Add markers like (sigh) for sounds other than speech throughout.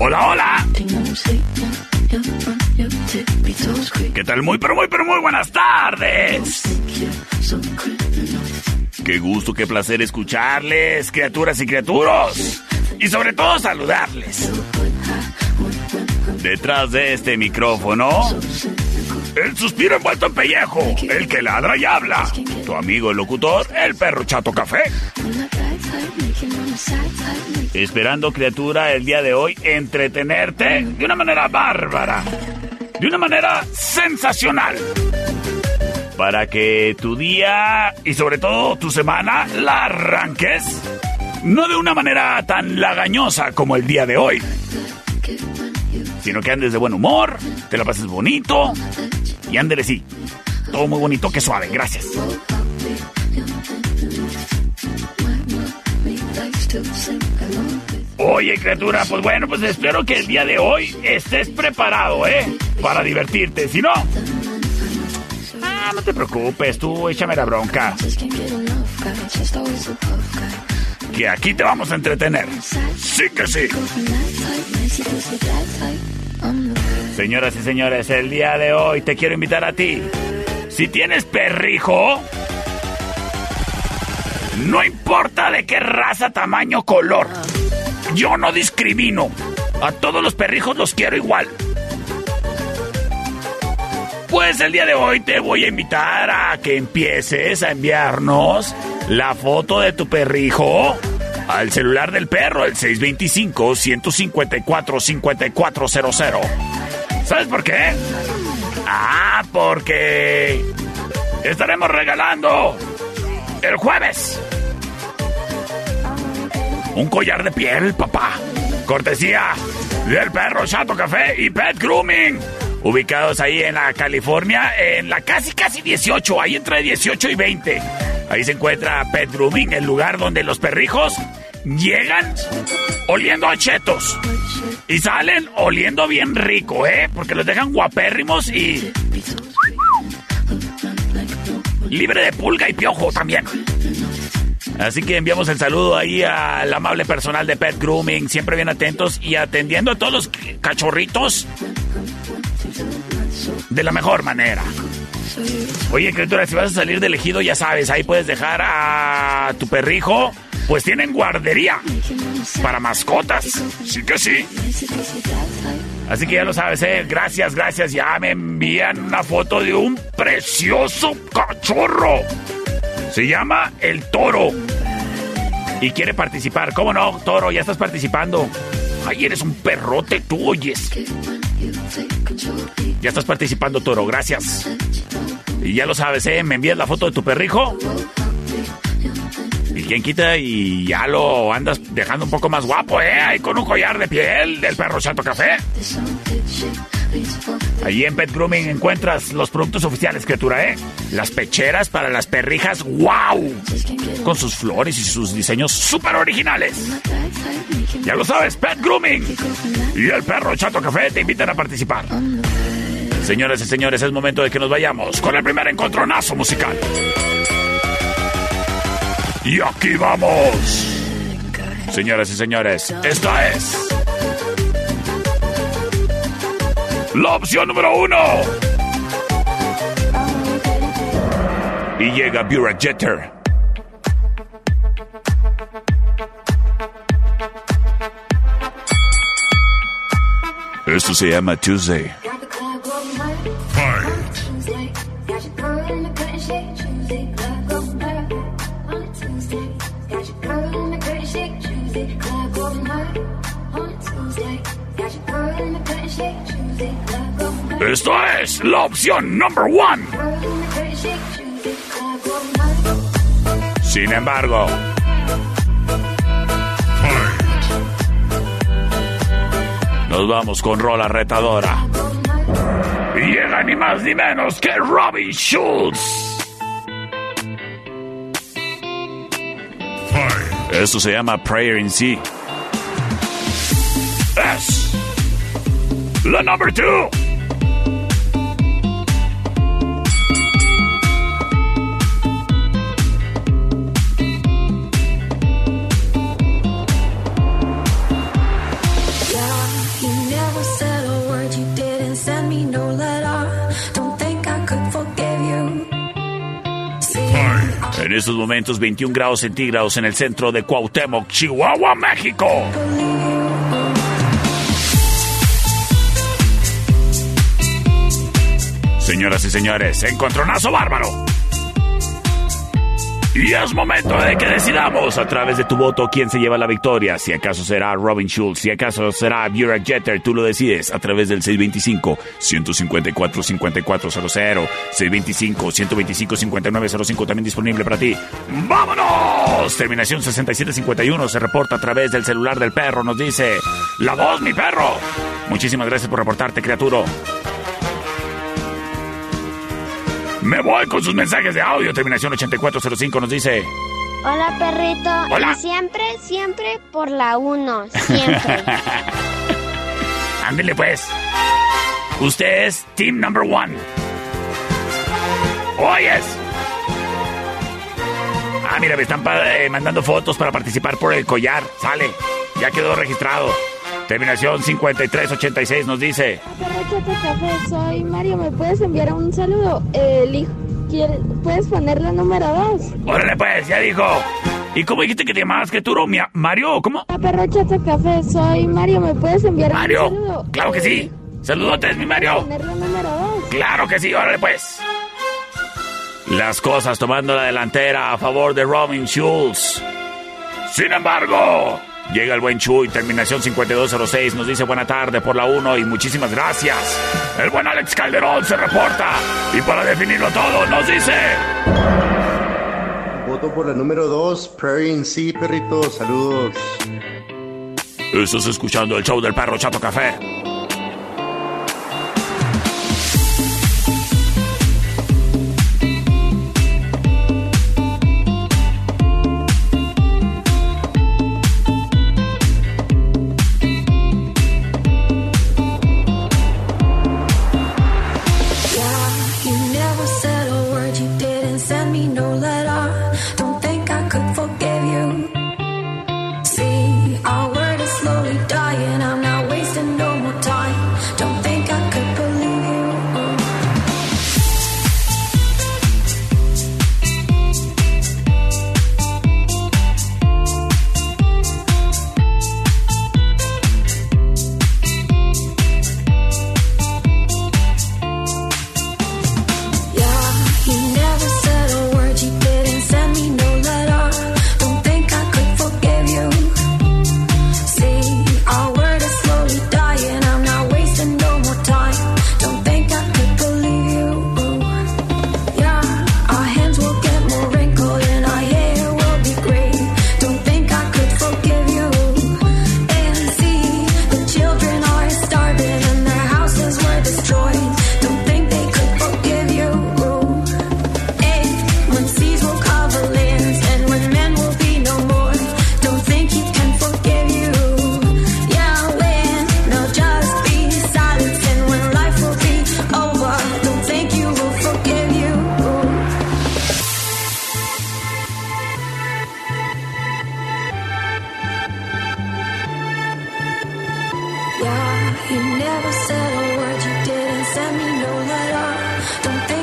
Hola, hola. ¿Qué tal? Muy, pero muy, pero muy buenas tardes. Qué gusto, qué placer escucharles, criaturas y criaturos. Y sobre todo saludarles. Detrás de este micrófono, el suspiro envuelto en pellejo, el que ladra y habla. Tu amigo el locutor, el perro chato café. Esperando, criatura, el día de hoy entretenerte de una manera bárbara, de una manera sensacional. Para que tu día y sobre todo tu semana la arranques, no de una manera tan lagañosa como el día de hoy, sino que andes de buen humor, te la pases bonito y ándele sí. Todo muy bonito, que suave, gracias. Oye, criatura, pues bueno, pues espero que el día de hoy estés preparado, ¿eh? Para divertirte. Si no, ah, no te preocupes, tú échame la bronca. Que aquí te vamos a entretener. Sí que sí. Señoras y señores, el día de hoy te quiero invitar a ti. Si tienes perrijo, no importa de qué raza, tamaño, color. Yo no discrimino. A todos los perrijos los quiero igual. Pues el día de hoy te voy a invitar a que empieces a enviarnos la foto de tu perrijo al celular del perro, el 625-154-5400. ¿Sabes por qué? Ah, porque estaremos regalando el jueves un collar de piel, papá. Cortesía del perro Chato Café y Pet Grooming. Ubicados ahí en la California, en la casi casi 18, ahí entre 18 y 20. Ahí se encuentra Pet el lugar donde los perrijos llegan oliendo a chetos. Y salen oliendo bien rico, ¿eh? Porque los dejan guapérrimos y... Libre de pulga y piojo también. Así que enviamos el saludo ahí al amable personal de Pet Grooming, siempre bien atentos y atendiendo a todos los cachorritos de la mejor manera. Oye, criatura, si vas a salir del ejido, ya sabes, ahí puedes dejar a tu perrijo. Pues tienen guardería para mascotas. Sí que sí. Así que ya lo sabes, ¿eh? Gracias, gracias. Ya me envían una foto de un precioso cachorro. Se llama El Toro. Y quiere participar. ¿Cómo no, Toro? Ya estás participando. Ay, eres un perrote, tú oyes. Ya estás participando, Toro. Gracias. Y ya lo sabes, ¿eh? Me envías la foto de tu perrijo. Y quien quita y ya lo andas dejando un poco más guapo, ¿eh? Ahí con un collar de piel del perro Chato Café. Allí en Pet Grooming encuentras los productos oficiales, criatura, ¿eh? Las pecheras para las perrijas, ¡wow! Con sus flores y sus diseños súper originales. Ya lo sabes, Pet Grooming. Y el perro Chato Café te invitan a participar. Señoras y señores, es momento de que nos vayamos con el primer encontronazo musical. Y aquí vamos. Señoras y señores, esta es la opción número uno. Y llega Burak Jeter. Esto se llama Tuesday. Es la opción number one. Sin embargo, nos vamos con rola retadora. Y llega ni más ni menos que Robbie Schultz. Esto se llama Prayer in C. Es la number two. Estos momentos 21 grados centígrados en el centro de Cuauhtémoc, Chihuahua, México. Señoras y señores, encontronazo bárbaro. Y es momento de que decidamos a través de tu voto quién se lleva la victoria. Si acaso será Robin Schultz, si acaso será Burak Jeter, tú lo decides a través del 625-154-5400, 625-125-5905 también disponible para ti. ¡Vámonos! Terminación 6751 se reporta a través del celular del perro. Nos dice, la voz, mi perro. Muchísimas gracias por reportarte, criatura. Me voy con sus mensajes de audio. Terminación 8405 nos dice. Hola, perrito. Hola. Y siempre, siempre por la 1. Siempre. (laughs) Ándele pues. Usted es Team Number One. Oyes. Ah, mira, me están eh, mandando fotos para participar por el collar. Sale. Ya quedó registrado. Terminación 5386 nos dice. Soy Mario. ¿Me puedes enviar un saludo? El hijo, ¿quiere- ¿Puedes poner la número 2? Órale pues, ya dijo. ¿Y cómo dijiste que te llamabas que tú, Mario? ¿Cómo? Perrochete Café, soy Mario. ¿Me puedes enviar un Mario. saludo? Claro que sí. Saludotes, mi Mario. Poner la número 2. Claro que sí, órale pues. Las cosas tomando la delantera a favor de Robin Schultz. Sin embargo, llega el buen Chuy, terminación 5206, nos dice buena tarde por la 1 y muchísimas gracias. El buen Alex Calderón se reporta y para definirlo todo nos dice... Voto por la número 2, Prairie in Sea, perrito. Saludos. Estás escuchando el show del perro Chato Café. Don't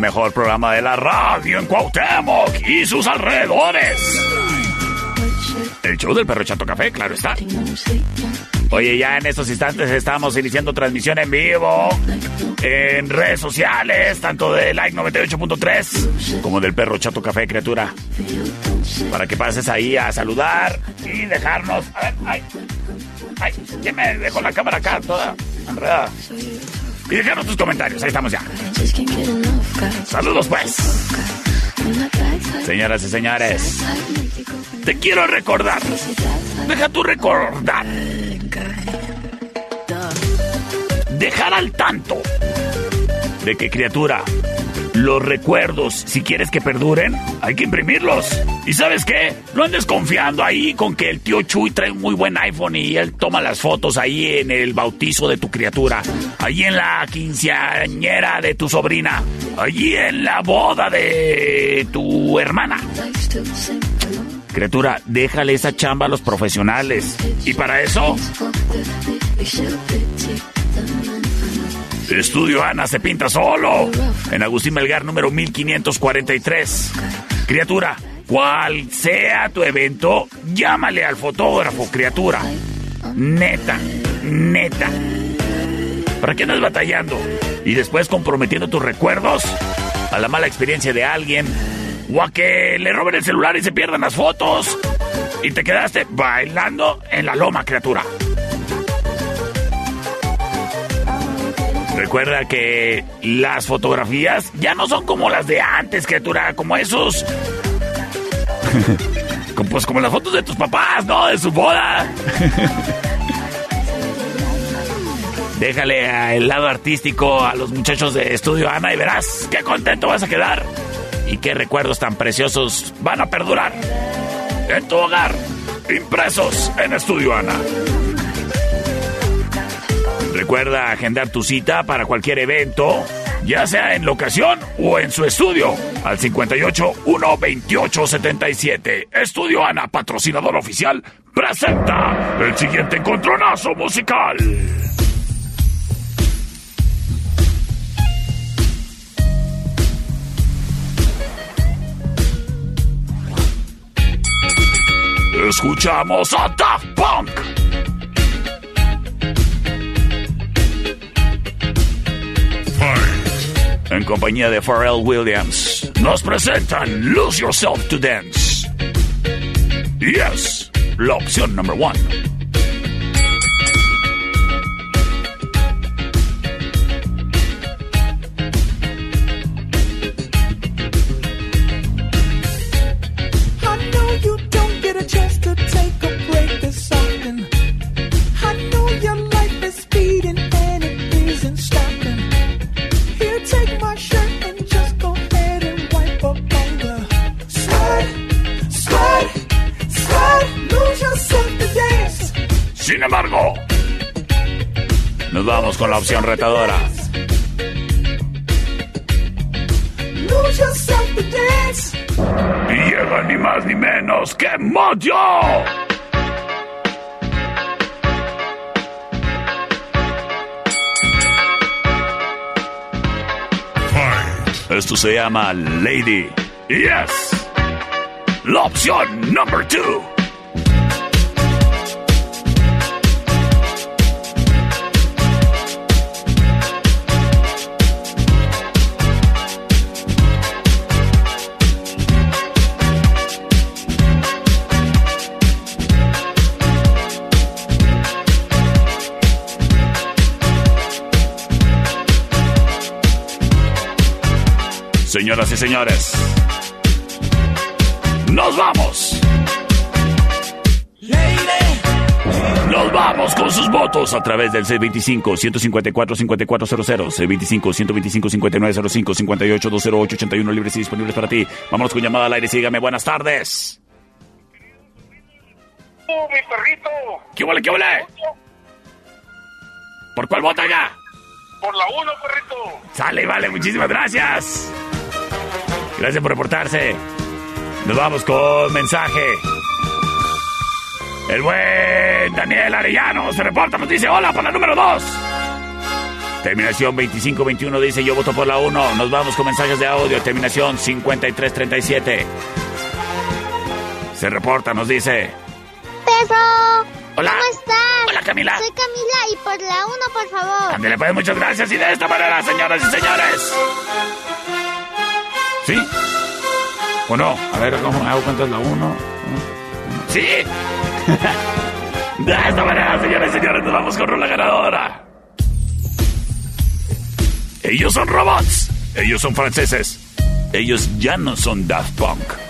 mejor programa de la radio en Cuauhtémoc y sus alrededores. El show del perro Chato Café, claro está. Oye, ya en estos instantes estamos iniciando transmisión en vivo en redes sociales, tanto de Like 98.3 como del perro Chato Café, criatura. Para que pases ahí a saludar y dejarnos. A ver, ay, ay, ¿quién me dejó la cámara acá toda enredada? Y dejarnos tus comentarios, ahí estamos ya. Saludos pues. Señoras y señores, te quiero recordar. Deja tu recordar. Dejar al tanto de que criatura, los recuerdos, si quieres que perduren, hay que imprimirlos. ¿Y sabes qué? No andes confiando ahí con que el tío Chuy trae un muy buen iPhone y él toma las fotos ahí en el bautizo de tu criatura, ahí en la quinceañera de tu sobrina, allí en la boda de tu hermana. Criatura, déjale esa chamba a los profesionales. Y para eso... Estudio Ana se pinta solo. En Agustín Melgar número 1543. Criatura, cual sea tu evento, llámale al fotógrafo, criatura. Neta, neta. ¿Para qué andas batallando? Y después comprometiendo tus recuerdos a la mala experiencia de alguien. O a que le roben el celular y se pierdan las fotos. Y te quedaste bailando en la loma, criatura. Recuerda que las fotografías ya no son como las de antes, criatura, como esos. (laughs) Pues como las fotos de tus papás, ¿no? De su boda. (laughs) Déjale a el lado artístico a los muchachos de Estudio Ana y verás qué contento vas a quedar. Y qué recuerdos tan preciosos van a perdurar en tu hogar, impresos en Estudio Ana. Recuerda agendar tu cita para cualquier evento, ya sea en locación o en su estudio, al 58 128 77. Estudio Ana, patrocinador oficial, presenta el siguiente encontronazo musical. Escuchamos a Daft Punk. en compañía de Pharrell Williams, nos presentan Lose Yourself to Dance. Yes, la opción número 1. Con la opción retadora. Y llega ni más ni menos que Mojo. Esto se llama Lady. Yes. La opción number two. Señoras y señores, nos vamos. Nos vamos con sus votos a través del C25-154-5400, C25-125-5905, 58-208-81 libres y disponibles para ti. Vámonos con llamada al aire. Sígame, buenas tardes. ¡Oh, mi perrito! ¿Qué huele, qué huele? ¿Por cuál vota ya? Por la uno, perrito. Sale, vale, muchísimas gracias. Gracias por reportarse. Nos vamos con mensaje. El buen Daniel Arellano se reporta, nos dice hola para la número 2. Terminación 2521 dice yo voto por la 1. Nos vamos con mensajes de audio. Terminación 5337. Se reporta, nos dice. Peso. Hola. ¿Cómo estás? Hola Camila. Soy Camila y por la 1, por favor. Ándale, pues muchas gracias y de esta manera, señoras y señores. ¿Sí? ¿O no? A ver, ¿cómo hago cuánto la 1? ¿Sí? De esta manera, señores y señores, nos vamos con la ganadora. Ellos son robots. Ellos son franceses. Ellos ya no son Daft Punk.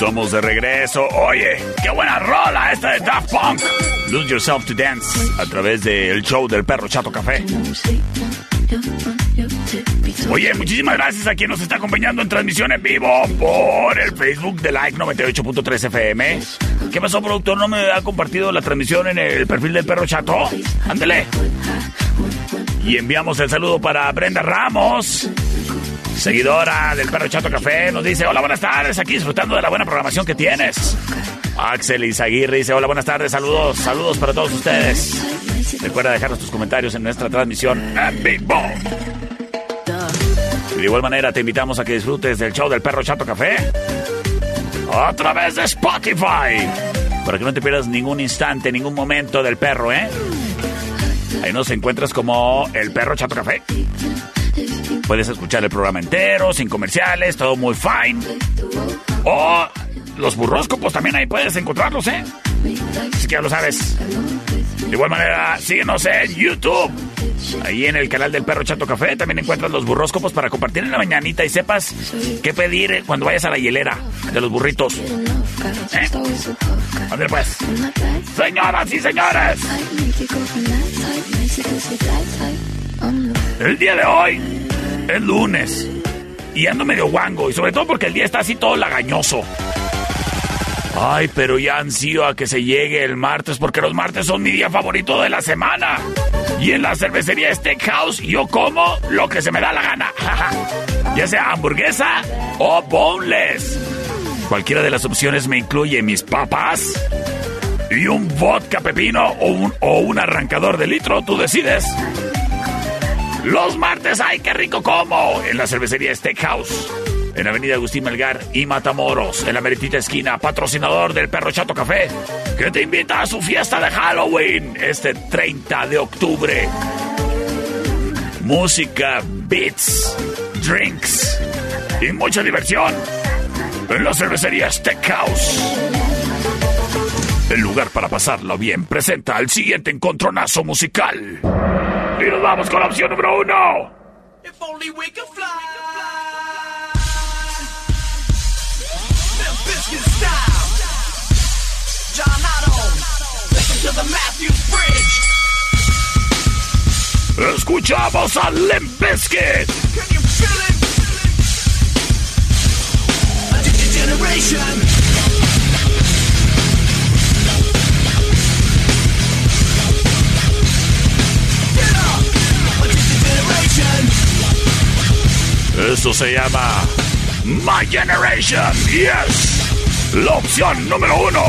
Estamos de regreso. Oye, qué buena rola esta de Daft Punk. Lose Yourself to Dance a través del show del perro Chato Café. Oye, muchísimas gracias a quien nos está acompañando en transmisión en vivo por el Facebook de Like 98.3 FM. ¿Qué pasó, productor? ¿No me ha compartido la transmisión en el perfil del perro chato? Ándele. Y enviamos el saludo para Brenda Ramos, seguidora del perro chato café. Nos dice, hola, buenas tardes, aquí disfrutando de la buena programación que tienes. Axel Izaguirre dice, hola, buenas tardes, saludos, saludos para todos ustedes. Recuerda dejarnos tus comentarios en nuestra transmisión en vivo. De igual manera te invitamos a que disfrutes del show del perro Chato Café a través de Spotify. Para que no te pierdas ningún instante, ningún momento del perro, ¿eh? Ahí nos encuentras como el perro Chato Café. Puedes escuchar el programa entero, sin comerciales, todo muy fine. O los burróscopos también ahí puedes encontrarlos, ¿eh? Así que ya lo sabes. De igual manera, síguenos en YouTube. Ahí en el canal del Perro Chato Café también encuentras los burróscopos para compartir en la mañanita y sepas qué pedir cuando vayas a la hielera de los burritos. ¿Eh? Ándale, pues. Señoras y señores, el día de hoy es lunes y ando medio guango y sobre todo porque el día está así todo lagañoso. Ay, pero ya ansío a que se llegue el martes porque los martes son mi día favorito de la semana. Y en la cervecería Steakhouse yo como lo que se me da la gana. (laughs) ya sea hamburguesa o boneless. Cualquiera de las opciones me incluye mis papas y un vodka pepino o un, o un arrancador de litro, tú decides. Los martes, ¡ay, qué rico como! En la cervecería Steakhouse. En Avenida Agustín Melgar y Matamoros, en la meritita esquina, patrocinador del Perro Chato Café, que te invita a su fiesta de Halloween este 30 de octubre. Música, beats, drinks y mucha diversión en la cervecería Steakhouse. El lugar para pasarlo bien presenta el siguiente encontronazo musical. Y nos vamos con la opción número uno. If only we could fly. Escuchamos a Limp Bizkit. Can you feel it? A generation. Esto se llama My Generation. Yes. La opción número uno.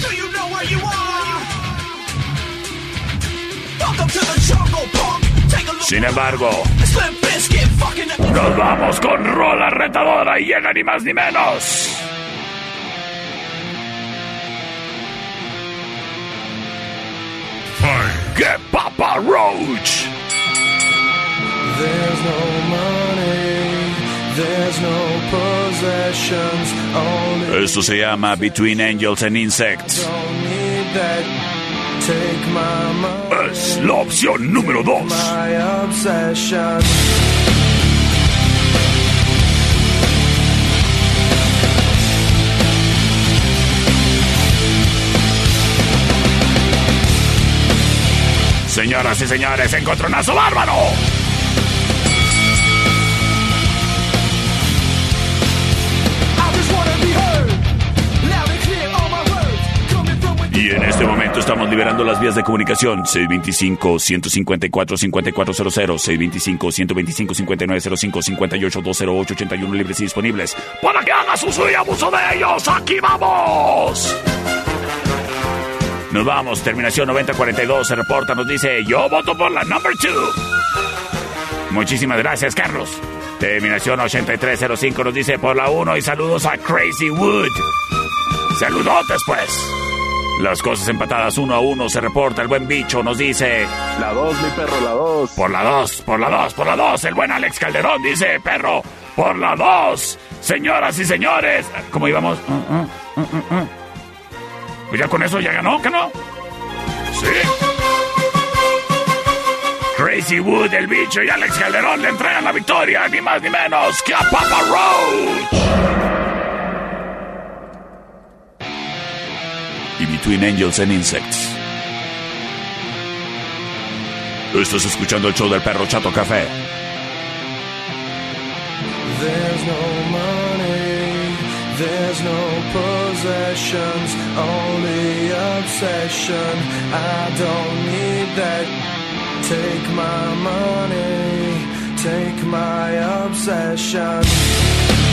Do you know where you are? Welcome to the jungle, punk. Take a look. Sin embargo, nos vamos con rola retadora y llega ni más ni menos. ¡Que Papa Roach! There's no money, there's no possessions, only Esto se llama Between Angels and Insects. don't need that. Take my money, Es la opción número dos. my obsession. Señoras y señores, encontronazo bárbaro. Y en este momento estamos liberando las vías de comunicación 625-154-5400, 625-125-5905, 58-208-81 libres y disponibles para que hagas uso y abuso de ellos. ¡Aquí vamos! Nos vamos, terminación 9042 se reporta, nos dice, yo voto por la number 2. Muchísimas gracias, Carlos. Terminación 8305 nos dice por la 1 y saludos a Crazy Wood. Saludotes, pues. Las cosas empatadas uno a uno se reporta el buen bicho, nos dice. La 2, mi perro, la 2. Por la 2, por la 2, por la 2. El buen Alex Calderón dice, perro, por la 2. Señoras y señores, ¿cómo íbamos? Uh, uh, uh. Pues ya con eso ya ganó, ¿que no? Sí. Crazy Wood, el bicho y Alex Calderón le entregan la victoria, ni más ni menos que a Papa Roach. Between Angels and Insects. Estás escuchando el show del perro Chato Café. There's no money, there's no possessions, only obsession. I don't need that. Take my money, take my obsession.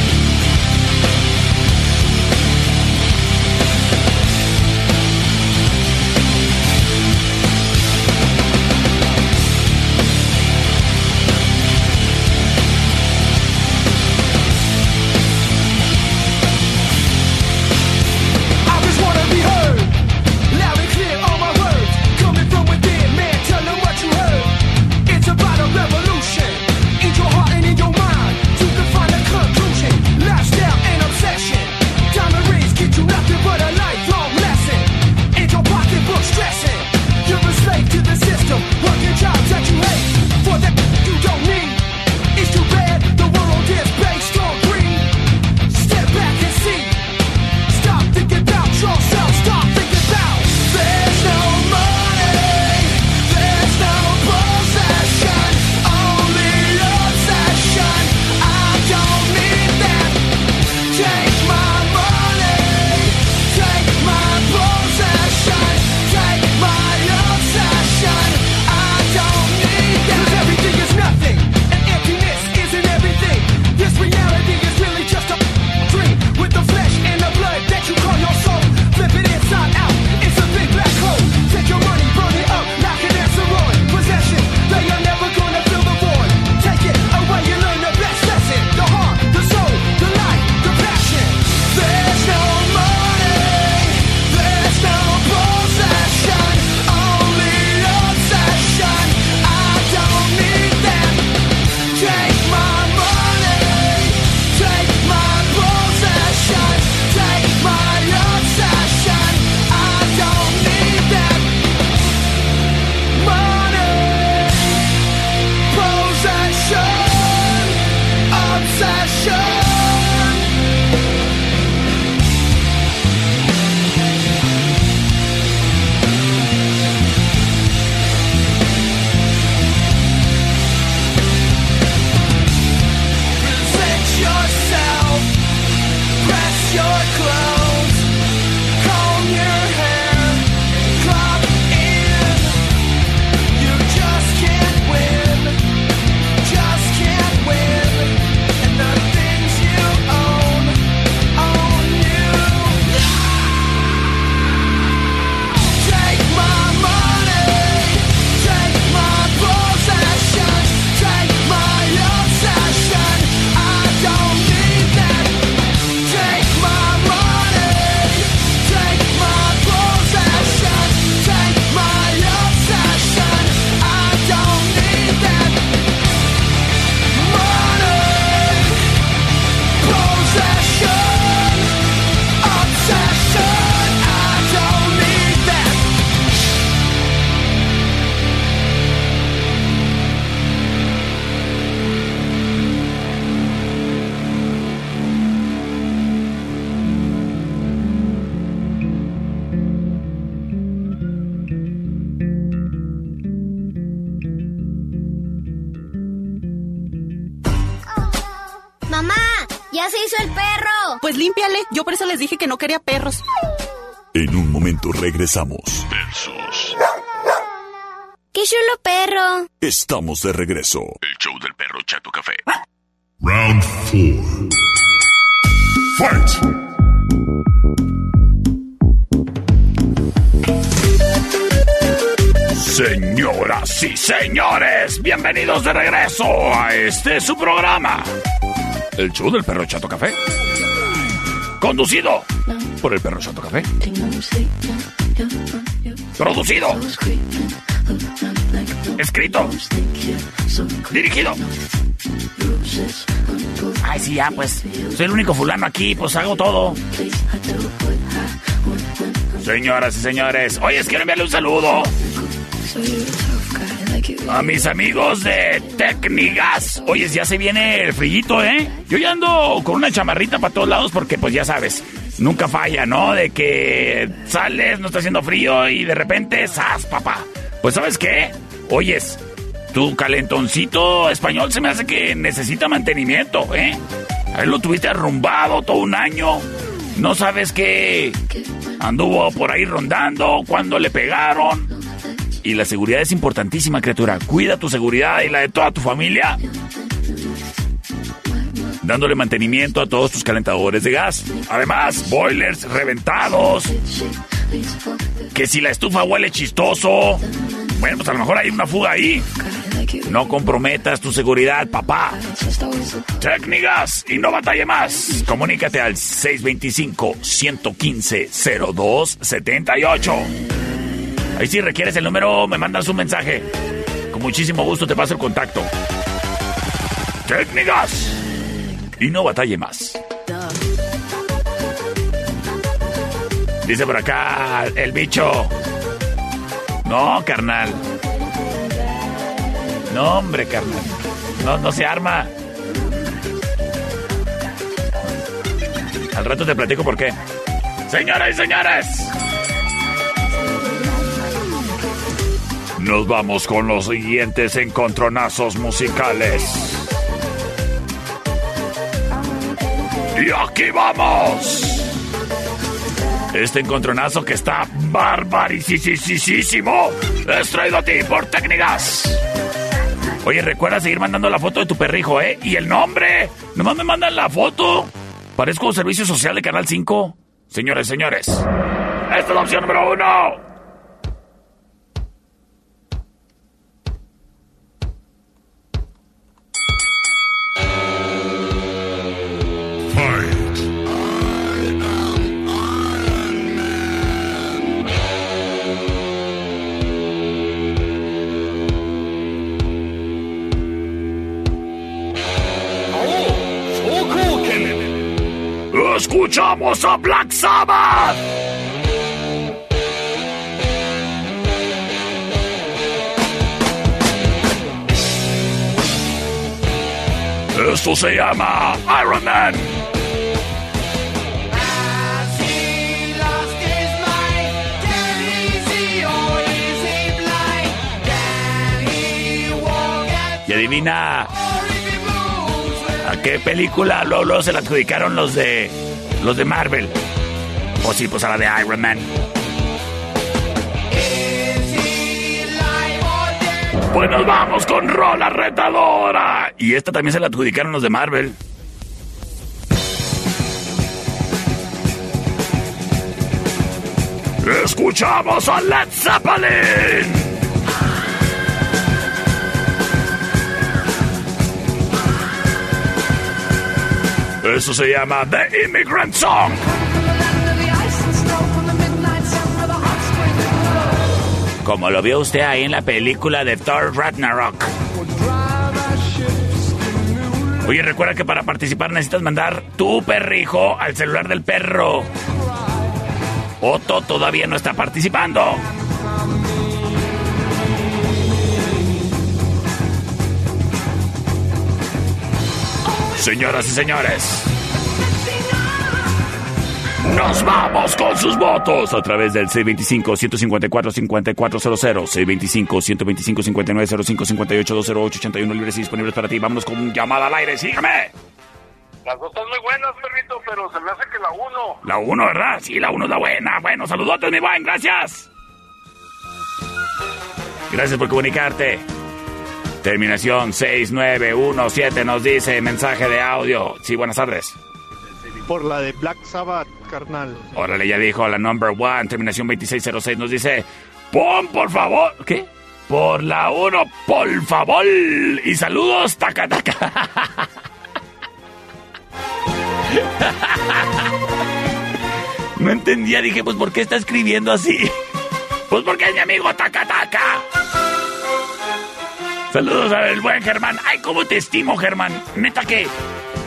Regresamos. ¡Qué chulo perro! Estamos de regreso. El show del perro Chato Café. Round 4. Fight. Señoras y señores, bienvenidos de regreso a este su programa. El show del perro Chato Café. Conducido por el perro Chato Café. Producido. Escrito. Dirigido. Ay, sí, ya, pues. Soy el único fulano aquí, pues hago todo. Señoras y señores, oye, quiero enviarle un saludo a mis amigos de Tecnigas. Oye, ya se viene el frillito, ¿eh? Yo ya ando con una chamarrita para todos lados porque, pues ya sabes, nunca falla, ¿no? De que sales, no está haciendo frío y de repente, ¡zas, papá! Pues, ¿sabes qué? Oyes, tu calentoncito español se me hace que necesita mantenimiento, ¿eh? A él lo tuviste arrumbado todo un año. No sabes qué anduvo por ahí rondando, cuando le pegaron. Y la seguridad es importantísima, criatura. Cuida tu seguridad y la de toda tu familia. Dándole mantenimiento a todos tus calentadores de gas. Además, boilers reventados. Que si la estufa huele chistoso. Bueno, pues a lo mejor hay una fuga ahí. No comprometas tu seguridad, papá. Técnicas y no batalle más. Comunícate al 625-115-0278. Ahí si requieres el número, me mandas un mensaje. Con muchísimo gusto te paso el contacto. Técnicas y no batalle más. Dice por acá el bicho. No, carnal. No, hombre, carnal. No, no se arma. Al rato te platico por qué. Señoras y señores. Nos vamos con los siguientes encontronazos musicales. Y aquí vamos. Este encontronazo que está barbarisísimo es traído a ti por Técnicas. Oye, recuerda seguir mandando la foto de tu perrijo, ¿eh? Y el nombre. Nomás me mandan la foto. Parezco servicio social de Canal 5. Señores, señores. Esta es la opción número uno. Escuchamos a Black Sabbath. Esto se llama Iron Man. Y adivina a qué película luego, se la adjudicaron los de los de Marvel. O sí, pues a la de Iron Man. Pues nos vamos con Rola Retadora. Y esta también se la adjudicaron los de Marvel. Escuchamos a Led Zeppelin. Eso se llama The Immigrant Song. Como lo vio usted ahí en la película de Thor Ragnarok. Oye, recuerda que para participar necesitas mandar tu perrijo al celular del perro. Otto todavía no está participando. Señoras y señores, nos vamos con sus votos a través del C25-154-5400, C25-125-5905-58-208-81 libres y disponibles para ti. Vámonos con llamada al aire, sígame. Las dos están muy buenas, perrito, pero se me hace que la uno. La uno, ¿verdad? Sí, la uno es la buena. Bueno, saludotes, mi buen, gracias. Gracias por comunicarte. Terminación 6917 nos dice mensaje de audio. Sí, buenas tardes. Por la de Black Sabbath, carnal. Órale, ya dijo la number one. Terminación 2606 nos dice, pon por favor. ¿Qué? Por la uno, por favor. Y saludos, taca, taca. (laughs) No entendía, dije, pues ¿por qué está escribiendo así? (laughs) Pues porque es mi amigo Taca Taca. Saludos al buen Germán. Ay, cómo te estimo, Germán. Neta que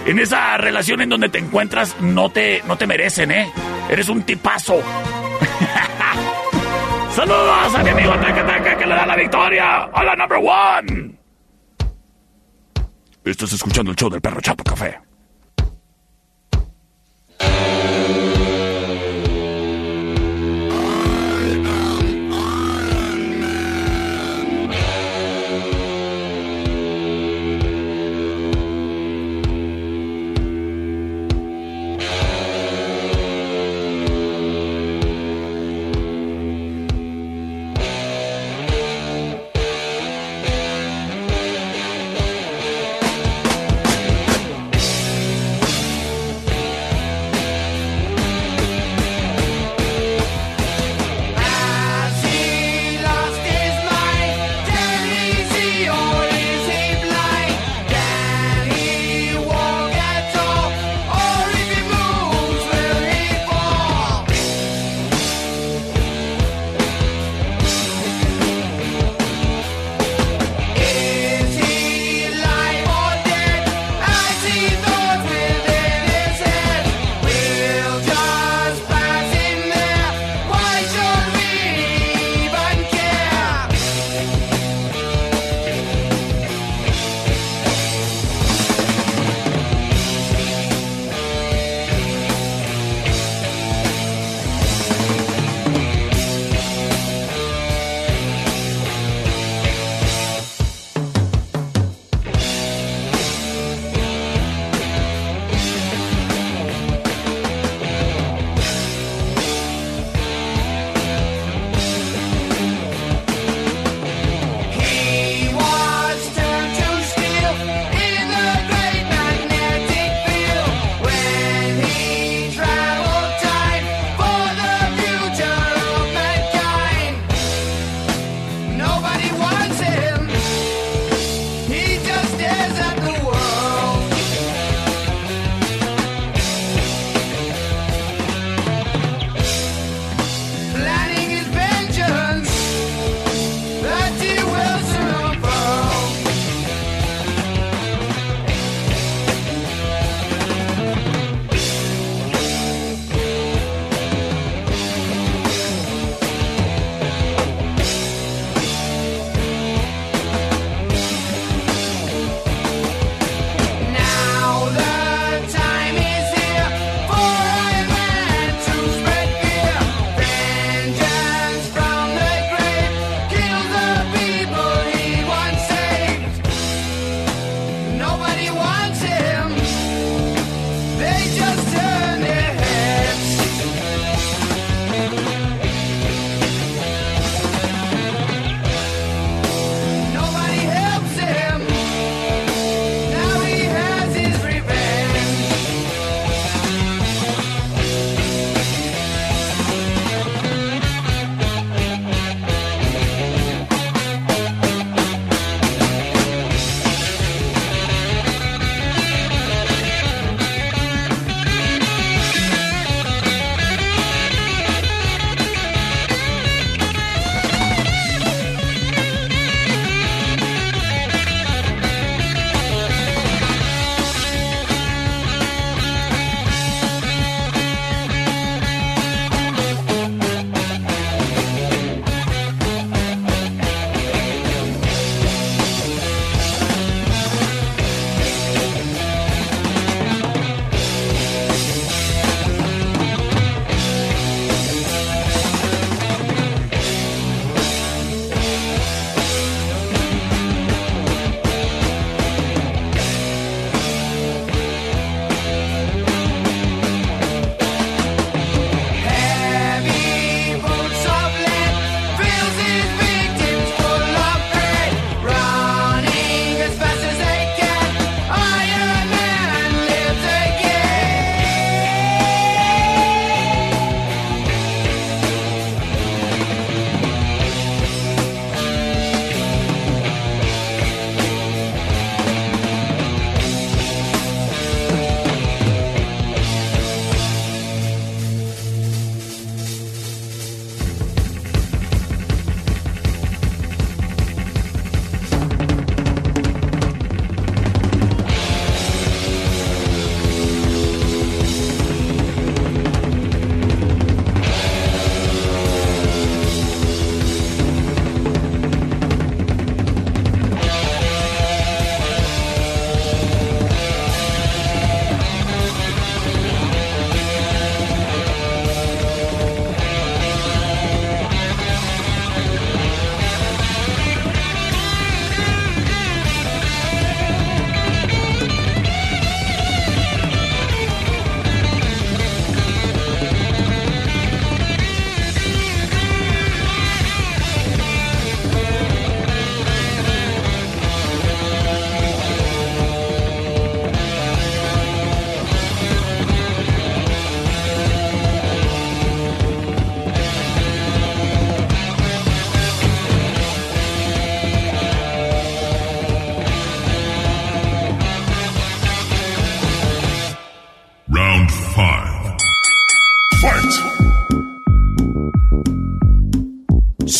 en esa relación en donde te encuentras no te, no te merecen, ¿eh? Eres un tipazo. (laughs) Saludos a mi amigo Taca Taca que le da la victoria a la number one. Estás escuchando el show del perro Chato Café.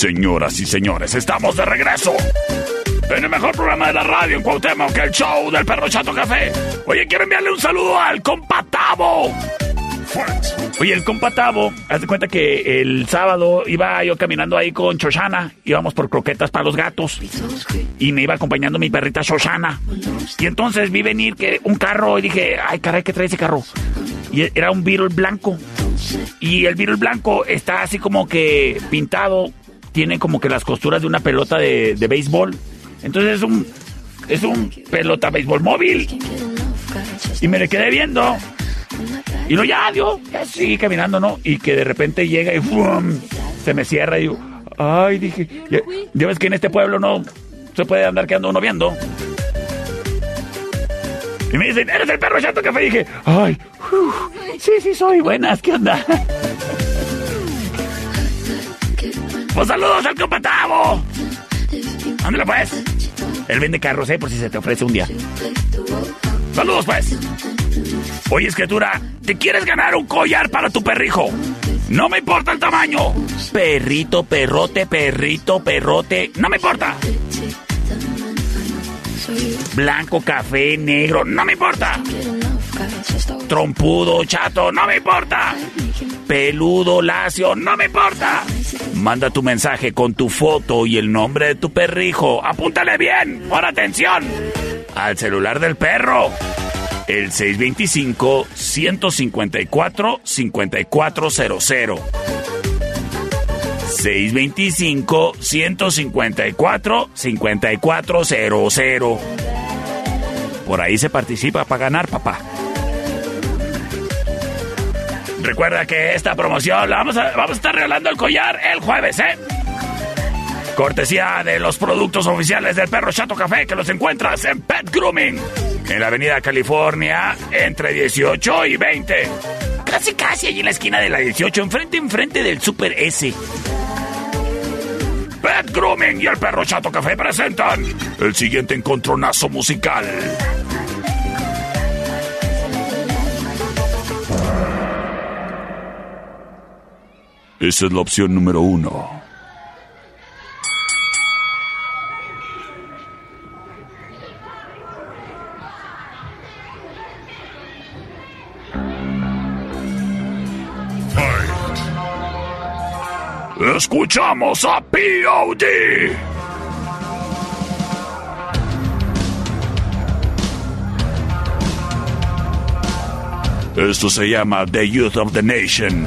Señoras y señores, estamos de regreso. En el mejor programa de la radio en Cuauhtémoc, el show del perro Chato Café. Oye, quiero enviarle un saludo al compa Tavo. Oye, el compa Tavo, haz de cuenta que el sábado iba yo caminando ahí con Shoshana, íbamos por croquetas para los gatos, y me iba acompañando mi perrita Shoshana. Y entonces vi venir que un carro y dije, ay caray, ¿qué trae ese carro? Y era un Beetle blanco. Y el Beetle blanco está así como que pintado, tiene como que las costuras de una pelota de, de béisbol. Entonces es un, es un pelota béisbol móvil. Y me le quedé viendo. Y no, ya, yo, ya seguí caminando, ¿no? Y que de repente llega y ¡fum! se me cierra y digo, ay, dije, ya, ves que en este pueblo no se puede andar quedando uno viendo. Y me dicen, ¿eres el perro chato café? Y dije, ay, sí, sí soy, buenas, ¿qué onda? Pues saludos al compa Tavo. Ándale pues. Él vende carros, ¿eh? Por si se te ofrece un día. Saludos pues. Oye, escritura, ¿te quieres ganar un collar para tu perrijo? No me importa el tamaño. Perrito, perrote, perrito, perrote. No me importa. Blanco, café, negro. No me importa. Trompudo, chato. No me importa. Peludo, lacio. No me importa. Manda tu mensaje con tu foto y el nombre de tu perrijo. Apúntale bien. Pon atención. Al celular del perro. El 625-154-5400. 625-154-5400. Por ahí se participa para ganar, papá. Recuerda que esta promoción la vamos a, vamos a estar regalando el collar el jueves, ¿eh? Cortesía de los productos oficiales del perro Chato Café que los encuentras en Pet Grooming. En la avenida California, entre 18 y 20. Casi, casi allí en la esquina de la 18, enfrente, enfrente del Super S. Pet Grooming y el perro Chato Café presentan el siguiente encontronazo musical. Esa es la opción número uno. Escuchamos a POD. Esto se llama The Youth of the Nation.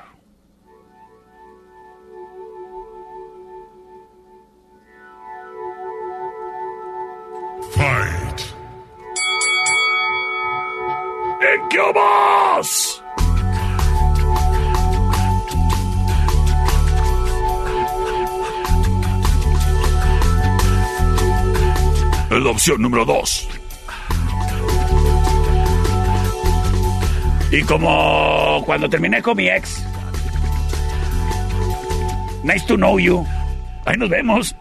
Fight. ¿En la opción número dos. Y como cuando terminé con mi ex. Nice to know you. Ahí nos vemos.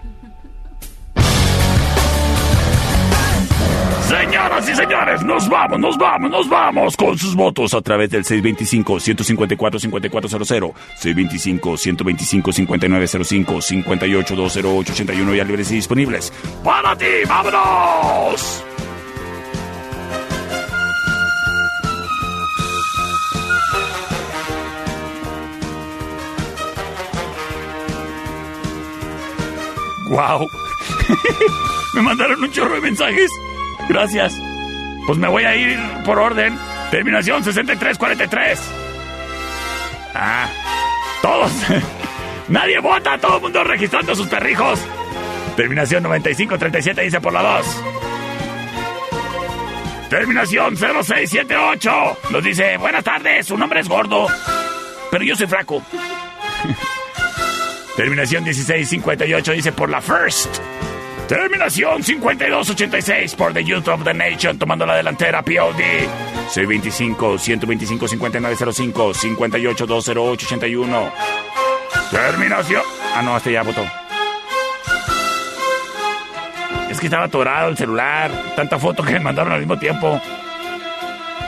Señoras y señores, nos vamos, nos vamos, nos vamos con sus votos a través del 625-154-5400, 625-125-5905, 58-208-81 ya libres y disponibles. ¡Para ti, vámonos! ¡Wow! (laughs) me mandaron un chorro de mensajes. Gracias. Pues me voy a ir por orden. Terminación 6343. Ah. Todos. (laughs) Nadie vota, todo el mundo registrando sus perrijos. Terminación 9537 dice por la 2. Terminación 0678 nos dice, buenas tardes, su nombre es gordo, pero yo soy fraco. (laughs) Terminación 1658 dice por la first. Terminación 5286 por The Youth of the Nation, tomando la delantera POD. C25 125 5905 58 208 81. Terminación. Ah, no, este ya votó. Es que estaba atorado el celular. Tanta foto que me mandaron al mismo tiempo.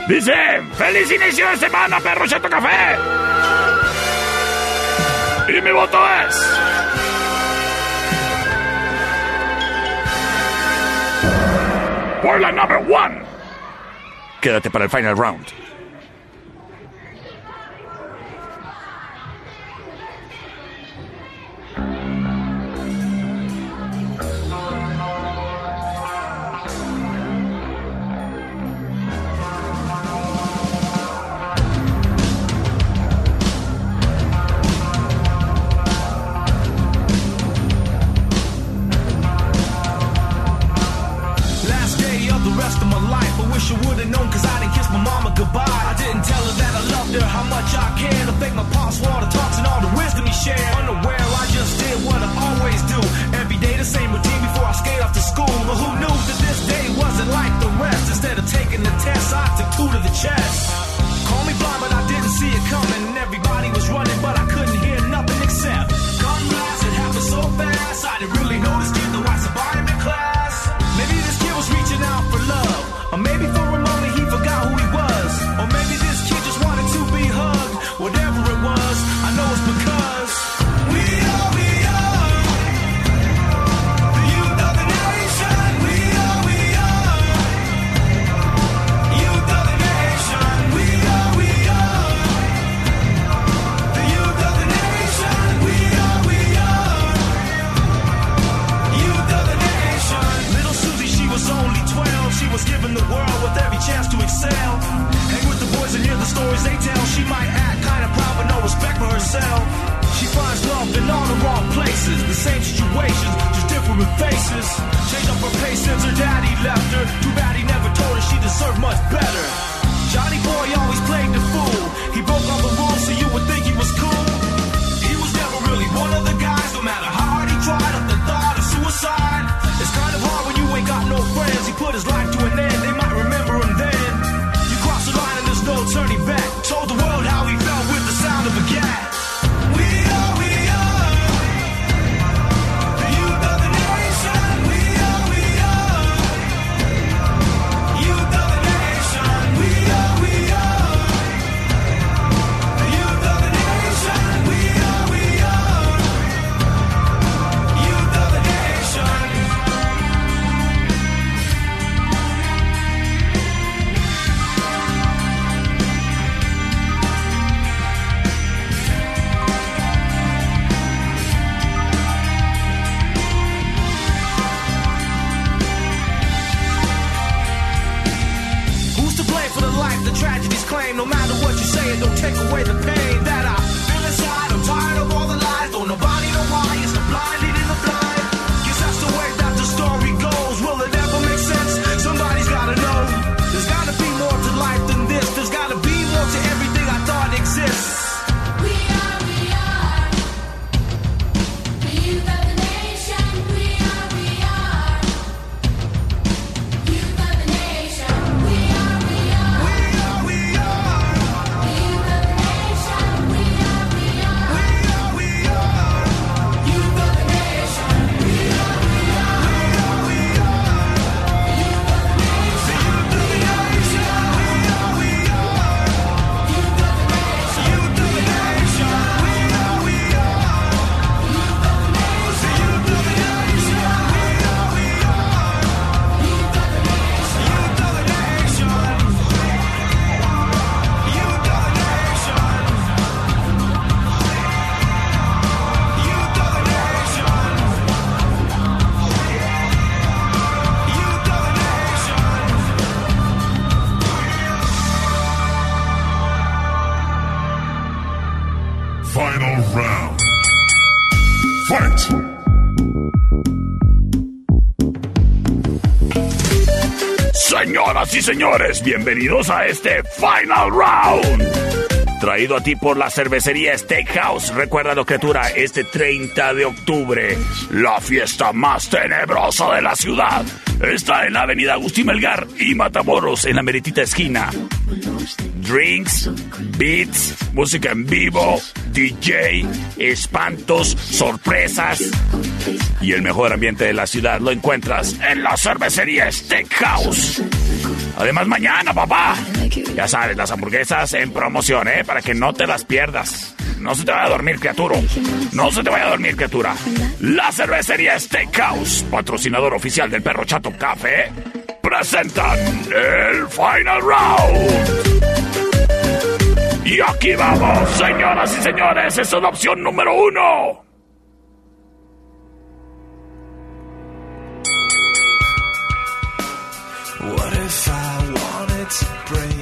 Dice: ¡Feliz inicio de semana, perro Chato Café! Y mi voto es. Quédate para el final round. my pops for all the talks and all the wisdom he shared. Unaware, I just did what I always do. Every day the same routine before I skate off to school. But who knew that this day wasn't like the rest? Instead of taking the test, I took two to the chest. Call me blind, but I didn't see it coming. Everybody was running, but I couldn't hear nothing except. Gun blast, it happened so fast, I didn't really notice. Y señores, bienvenidos a este Final Round. Traído a ti por la cervecería Steakhouse. Recuérdalo, criatura, este 30 de octubre, la fiesta más tenebrosa de la ciudad. Está en la avenida Agustín Melgar y Matamoros, en la meritita esquina. Drinks, beats, música en vivo, DJ, espantos, sorpresas. Y el mejor ambiente de la ciudad lo encuentras en la cervecería Steakhouse. Además, mañana, papá. Ya sabes, las hamburguesas en promoción, ¿eh? Para que no te las pierdas. No se te vaya a dormir, criatura. No se te vaya a dormir, criatura. La cervecería Steakhouse, patrocinador oficial del Perro Chato Café, presentan el Final Round. Y aquí vamos, señoras y señores. Es la opción número uno.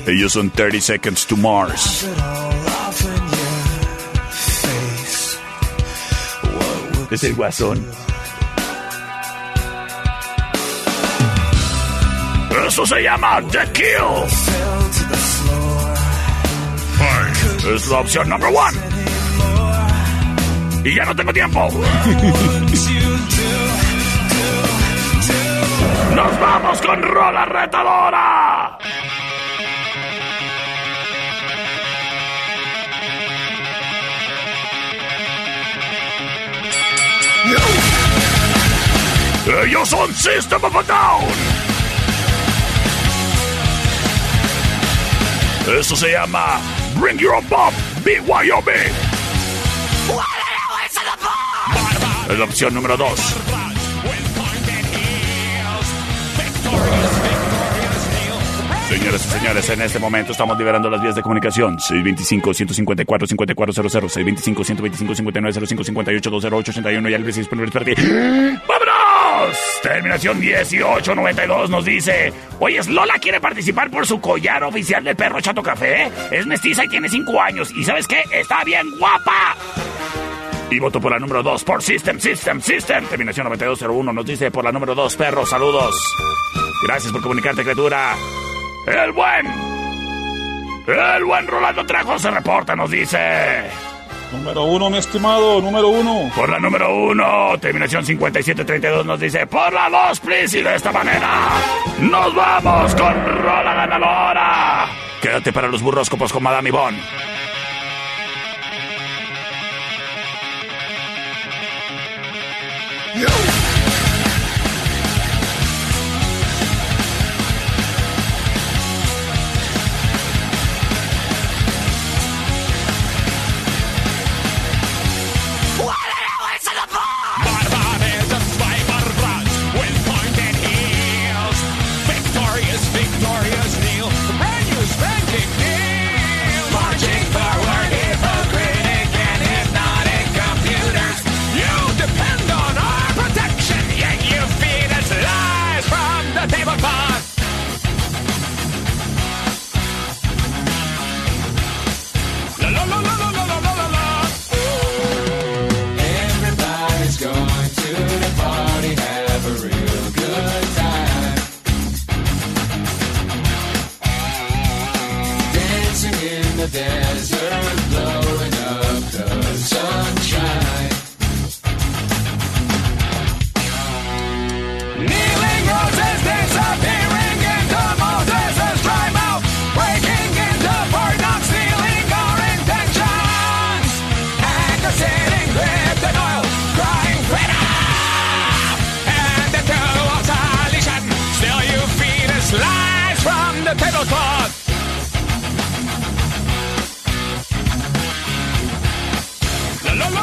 Ellos son 30 Seconds to Mars. it all off in your face? What would Es el guasón. Eso se llama The Kill. fell to the floor? Es la opción number one. Y ya no tengo tiempo. (laughs) Nos vamos con Rola Retadora. Ellos son System of a Down. Eso se llama Bring Your Own Bomb, BYOB. Es la opción número 2. Señoras y señores, en este momento estamos liberando las vías de comunicación. 625-154-5400, 625-125-5905-58-208-81 y al disponibles para ti. ¡Vámonos! Terminación 1892 nos dice: Oye, Lola quiere participar por su collar oficial del perro Chato Café. Es mestiza y tiene 5 años. ¿Y sabes qué? Está bien guapa. Y voto por la número 2 por System, System, System. Terminación 9201 nos dice por la número 2, perro, saludos. Gracias por comunicarte, criatura. El buen. El buen Rolando Trejo se reporta, nos dice. Número uno, mi estimado, número uno. Por la número 1, terminación 5732 nos dice por la 2, please. Y de esta manera nos vamos con Rola Ganadora. Quédate para los burroscopos con Madame Ivonne. Everybody's again.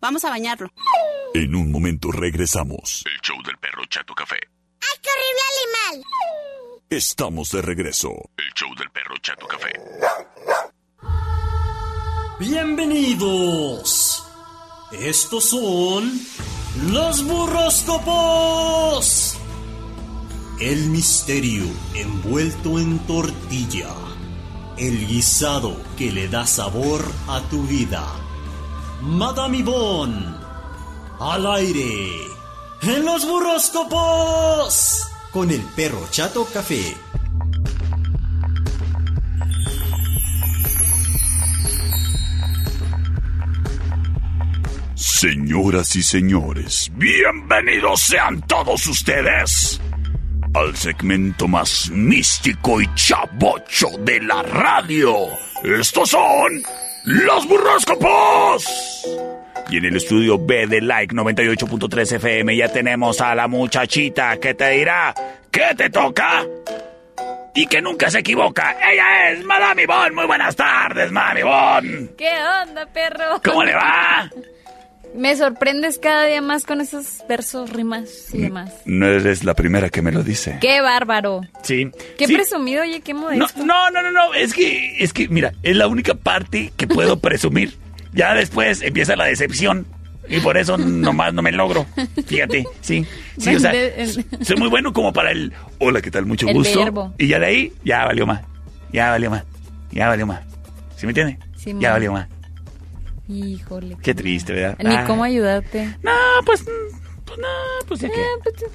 Vamos a bañarlo. En un momento regresamos. El show del perro Chato Café. ¡Ay, qué horrible animal! Estamos de regreso. El show del perro Chato Café. Bienvenidos. Estos son los burroscopos. El misterio envuelto en tortilla. El guisado que le da sabor a tu vida. Madame Yvonne. Al aire. En los burroscopos. Con el perro chato café. Señoras y señores, bienvenidos sean todos ustedes al segmento más místico y chabocho de la radio. Estos son los burroscopos. Y en el estudio B de Like 98.3 FM ya tenemos a la muchachita que te dirá ¿Qué te toca? Y que nunca se equivoca. Ella es Madame Yvonne. Muy buenas tardes, Madame Yvonne. ¿Qué onda, perro? ¿Cómo le va? Me sorprendes cada día más con esos versos, rimas y demás. No eres la primera que me lo dice. ¡Qué bárbaro! Sí. ¡Qué Sí. presumido, oye, qué No, modesto! no, no, no, no, es que, es que, mira, es la única parte que puedo (laughs) presumir. Ya después empieza la decepción. Y por eso nomás no me logro. Fíjate, sí. Sí, o sea, soy muy bueno como para el hola, ¿qué tal? Mucho El gusto. verbo. Y ya de ahí, ya valió más. Ya valió más. Ya valió más. ¿Sí me entiende? Sí, ya valió más. Híjole. Qué triste, ¿verdad? Ni Ay. cómo ayudarte. No, pues, pues no, pues ya que.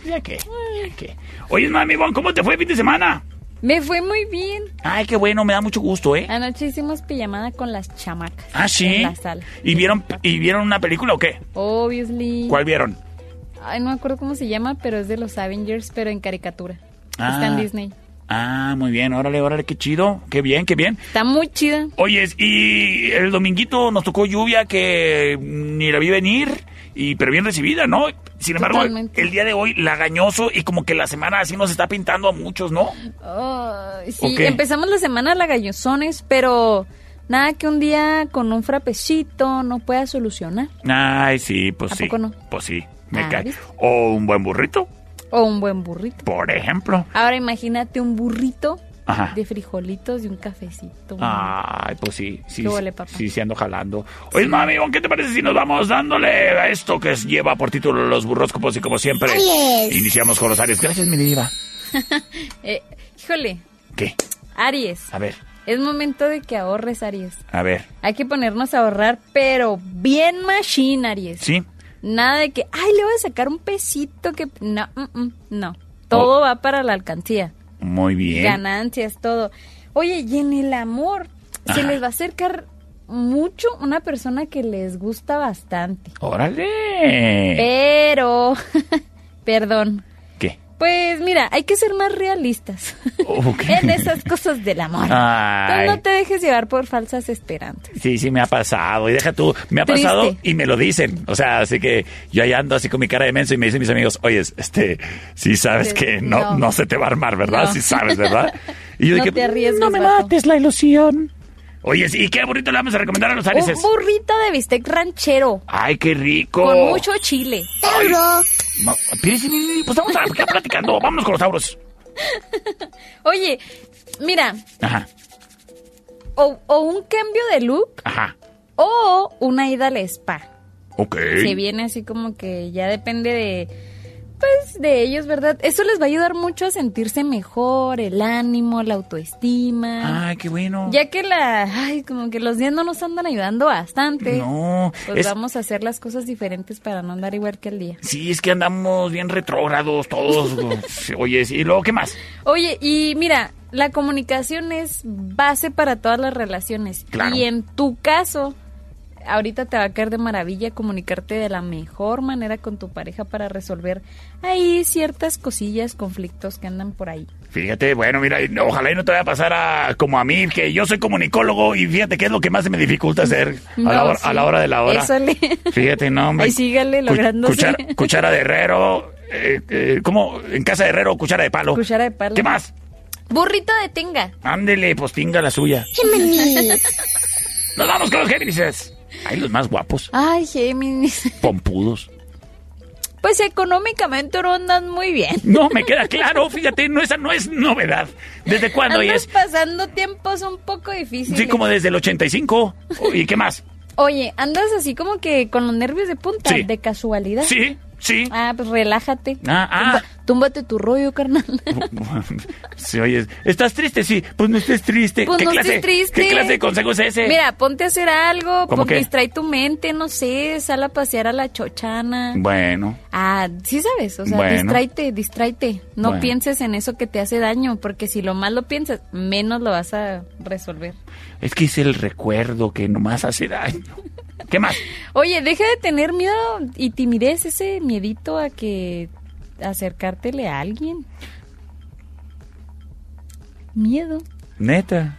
Ya que, ya que. Oye, mami, Ivonne, ¿cómo te fue el fin de semana? Me fue muy bien. Ay, qué bueno, me da mucho gusto, ¿eh? Anoche hicimos pijamada con las chamacas. Ah, sí. En la sala. ¿Y vieron, ¿Y vieron una película o qué? Obviously. ¿Cuál vieron? Ay, no me acuerdo cómo se llama, pero es de los Avengers, pero en caricatura. Ah. Está en Disney. Ah, muy bien, órale, órale, qué chido. Qué bien, qué bien. Está muy chida. Oye, y el dominguito nos tocó lluvia que ni la vi venir, y pero bien recibida, ¿no? Sin embargo, Totalmente. el día de hoy lagañoso y como que la semana así nos está pintando a muchos, ¿no? Ay, ¿O sí, empezamos la semana lagallozones, pero nada que un día con un frapecito no pueda solucionar. Ay, sí, pues ¿A sí. poco no? Pues sí, me Ah, cae. ¿viste? O un buen burrito, O un buen burrito. por ejemplo. Ahora imagínate un burrito Ajá. de frijolitos y un cafecito. Ay, pues sí, sí, Qué sí, huele, papá. sí, sí ando jalando. Oye, mami, ¿qué te parece si nos vamos dándole a esto que lleva por título los burroscopos y como siempre Aries. iniciamos con los Aries? Gracias, mi diva. (laughs) Eh, híjole, ¿Qué? Aries. A ver, Es momento de que ahorres, Aries. a ver. Hay que ponernos a ahorrar, pero bien machine, Aries. Sí, Nada de que, ay, le voy a sacar un pesito que... No, mm, mm, no. Todo va para la alcancía. Muy bien. Ganancias, todo. Oye, y en el amor, se les va a acercar mucho una persona que les gusta bastante. ¡Órale! Pero, (laughs) perdón. Pues mira, hay que ser más realistas (laughs) (laughs) en esas cosas del amor. Ay. No te dejes llevar por falsas esperanzas. Sí, sí, me ha pasado. Y deja tú, me ha Triste. pasado y me lo dicen. O sea, así que yo ahí ando así con mi cara de menso y me dicen mis amigos, oye, este, sí sabes que no, No. no. se te va a armar, ¿verdad? No. Sí sabes, ¿verdad? Y yo (laughs) No dije, te arriesgues, no me mates la ilusión. Oye, ¿y qué burrito le vamos a recomendar a los Un arises? burrito de bistec ranchero Ay, qué rico. con mucho chile. Sí, pues estamos platicando. Vámonos con los sauros. (laughs) Oye, mira, Ajá, o, o un cambio de look ajá. o una ida al spa. Ok. Se viene así como que ya depende de pues de ellos, ¿verdad? Eso les va a ayudar mucho a sentirse mejor, el ánimo, la autoestima. Ay, qué bueno. Ya que la, ay, como que los días no nos andan ayudando bastante. No, Pues es- vamos a hacer las cosas diferentes para no andar igual que el día. Sí, es que andamos bien retrógrados todos. (laughs) Oye, sí, ¿y luego qué más? Oye, y mira, la comunicación es base para todas las relaciones. Claro. Y en tu caso, ahorita te va a caer de maravilla comunicarte de la mejor manera con tu pareja para resolver ahí ciertas cosillas, conflictos que andan por ahí. Fíjate, bueno, mira, ojalá y no te vaya a pasar a, como a mí, que yo soy comunicólogo y fíjate que es lo que más se me dificulta hacer a, (laughs) la, hora, a la hora de la hora. Eso le- Fíjate, no, hombre. Ahí sígale lográndose. Cuchara, cuchara de herrero, eh, eh, ¿cómo? En casa de herrero, cuchara de palo. Cuchara de palo. ¿Qué más? Burrito de tenga. Ándele, pues tinga la suya. Nos vamos con los Géminis. Ay, los más guapos, Ay, Géminis. pompudos. Pues económicamente no andan muy bien. No, me queda claro, fíjate, no, esa no es novedad. ¿Desde cuándo Andas es? pasando tiempos un poco difíciles. Sí, como desde el 85. ¿Y qué más? Oye, andas así como que con los nervios de punta, Sí. de casualidad. Sí, sí. Ah, pues relájate. Ah, ah. Túmbate tu rollo, carnal. Sí, oye, ¿estás triste? Sí, pues no estés triste. Pues ¿Qué no clase, estés triste. ¿Qué clase de consejo es ese? Mira, ponte a hacer algo, ¿Cómo qué? distrae tu mente, no sé, sal a pasear a la chochana. Bueno, Ah, sí sabes, o sea, Bueno. distráete, distráete. No Bueno. pienses en eso que te hace daño, porque si lo más lo piensas, menos lo vas a resolver. es que es el recuerdo que nomás hace daño. ¿Qué más? Oye, deja de tener miedo y timidez, ese miedito a que acercártele a alguien. Miedo, Neta.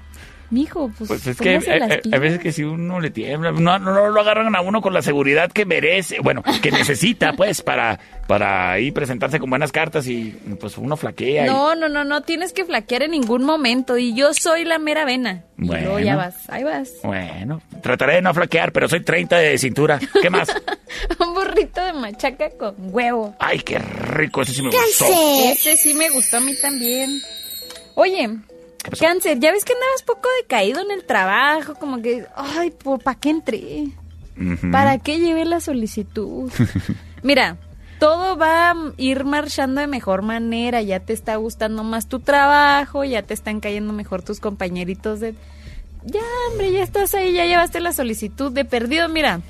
Mijo, pues, Pues es que a, a- a pilas. veces que si uno le tiembla, no, no, no lo agarran a uno con la seguridad que merece, bueno, que necesita, pues, para, para ahí presentarse con buenas cartas y pues uno flaquea. y- No, no, no, no tienes que flaquear en ningún momento y yo soy la mera vena. Y Bueno. luego ya vas, ahí vas. Bueno, trataré de no flaquear, pero soy 30 de cintura. ¿Qué más? (laughs) Un burrito de machaca con huevo. Ay, qué rico, ese sí me gustó. Ese sí me gustó a mí también. Oye, cáncer, ya ves que andabas poco decaído en el trabajo, como que, ay, ¿para qué entré? ¿Para qué llevé la solicitud? (laughs) Mira, todo va a ir marchando de mejor manera, ya te está gustando más tu trabajo, ya te están cayendo mejor tus compañeritos de... Ya, hombre, ya estás ahí, ya llevaste la solicitud de perdido, mira.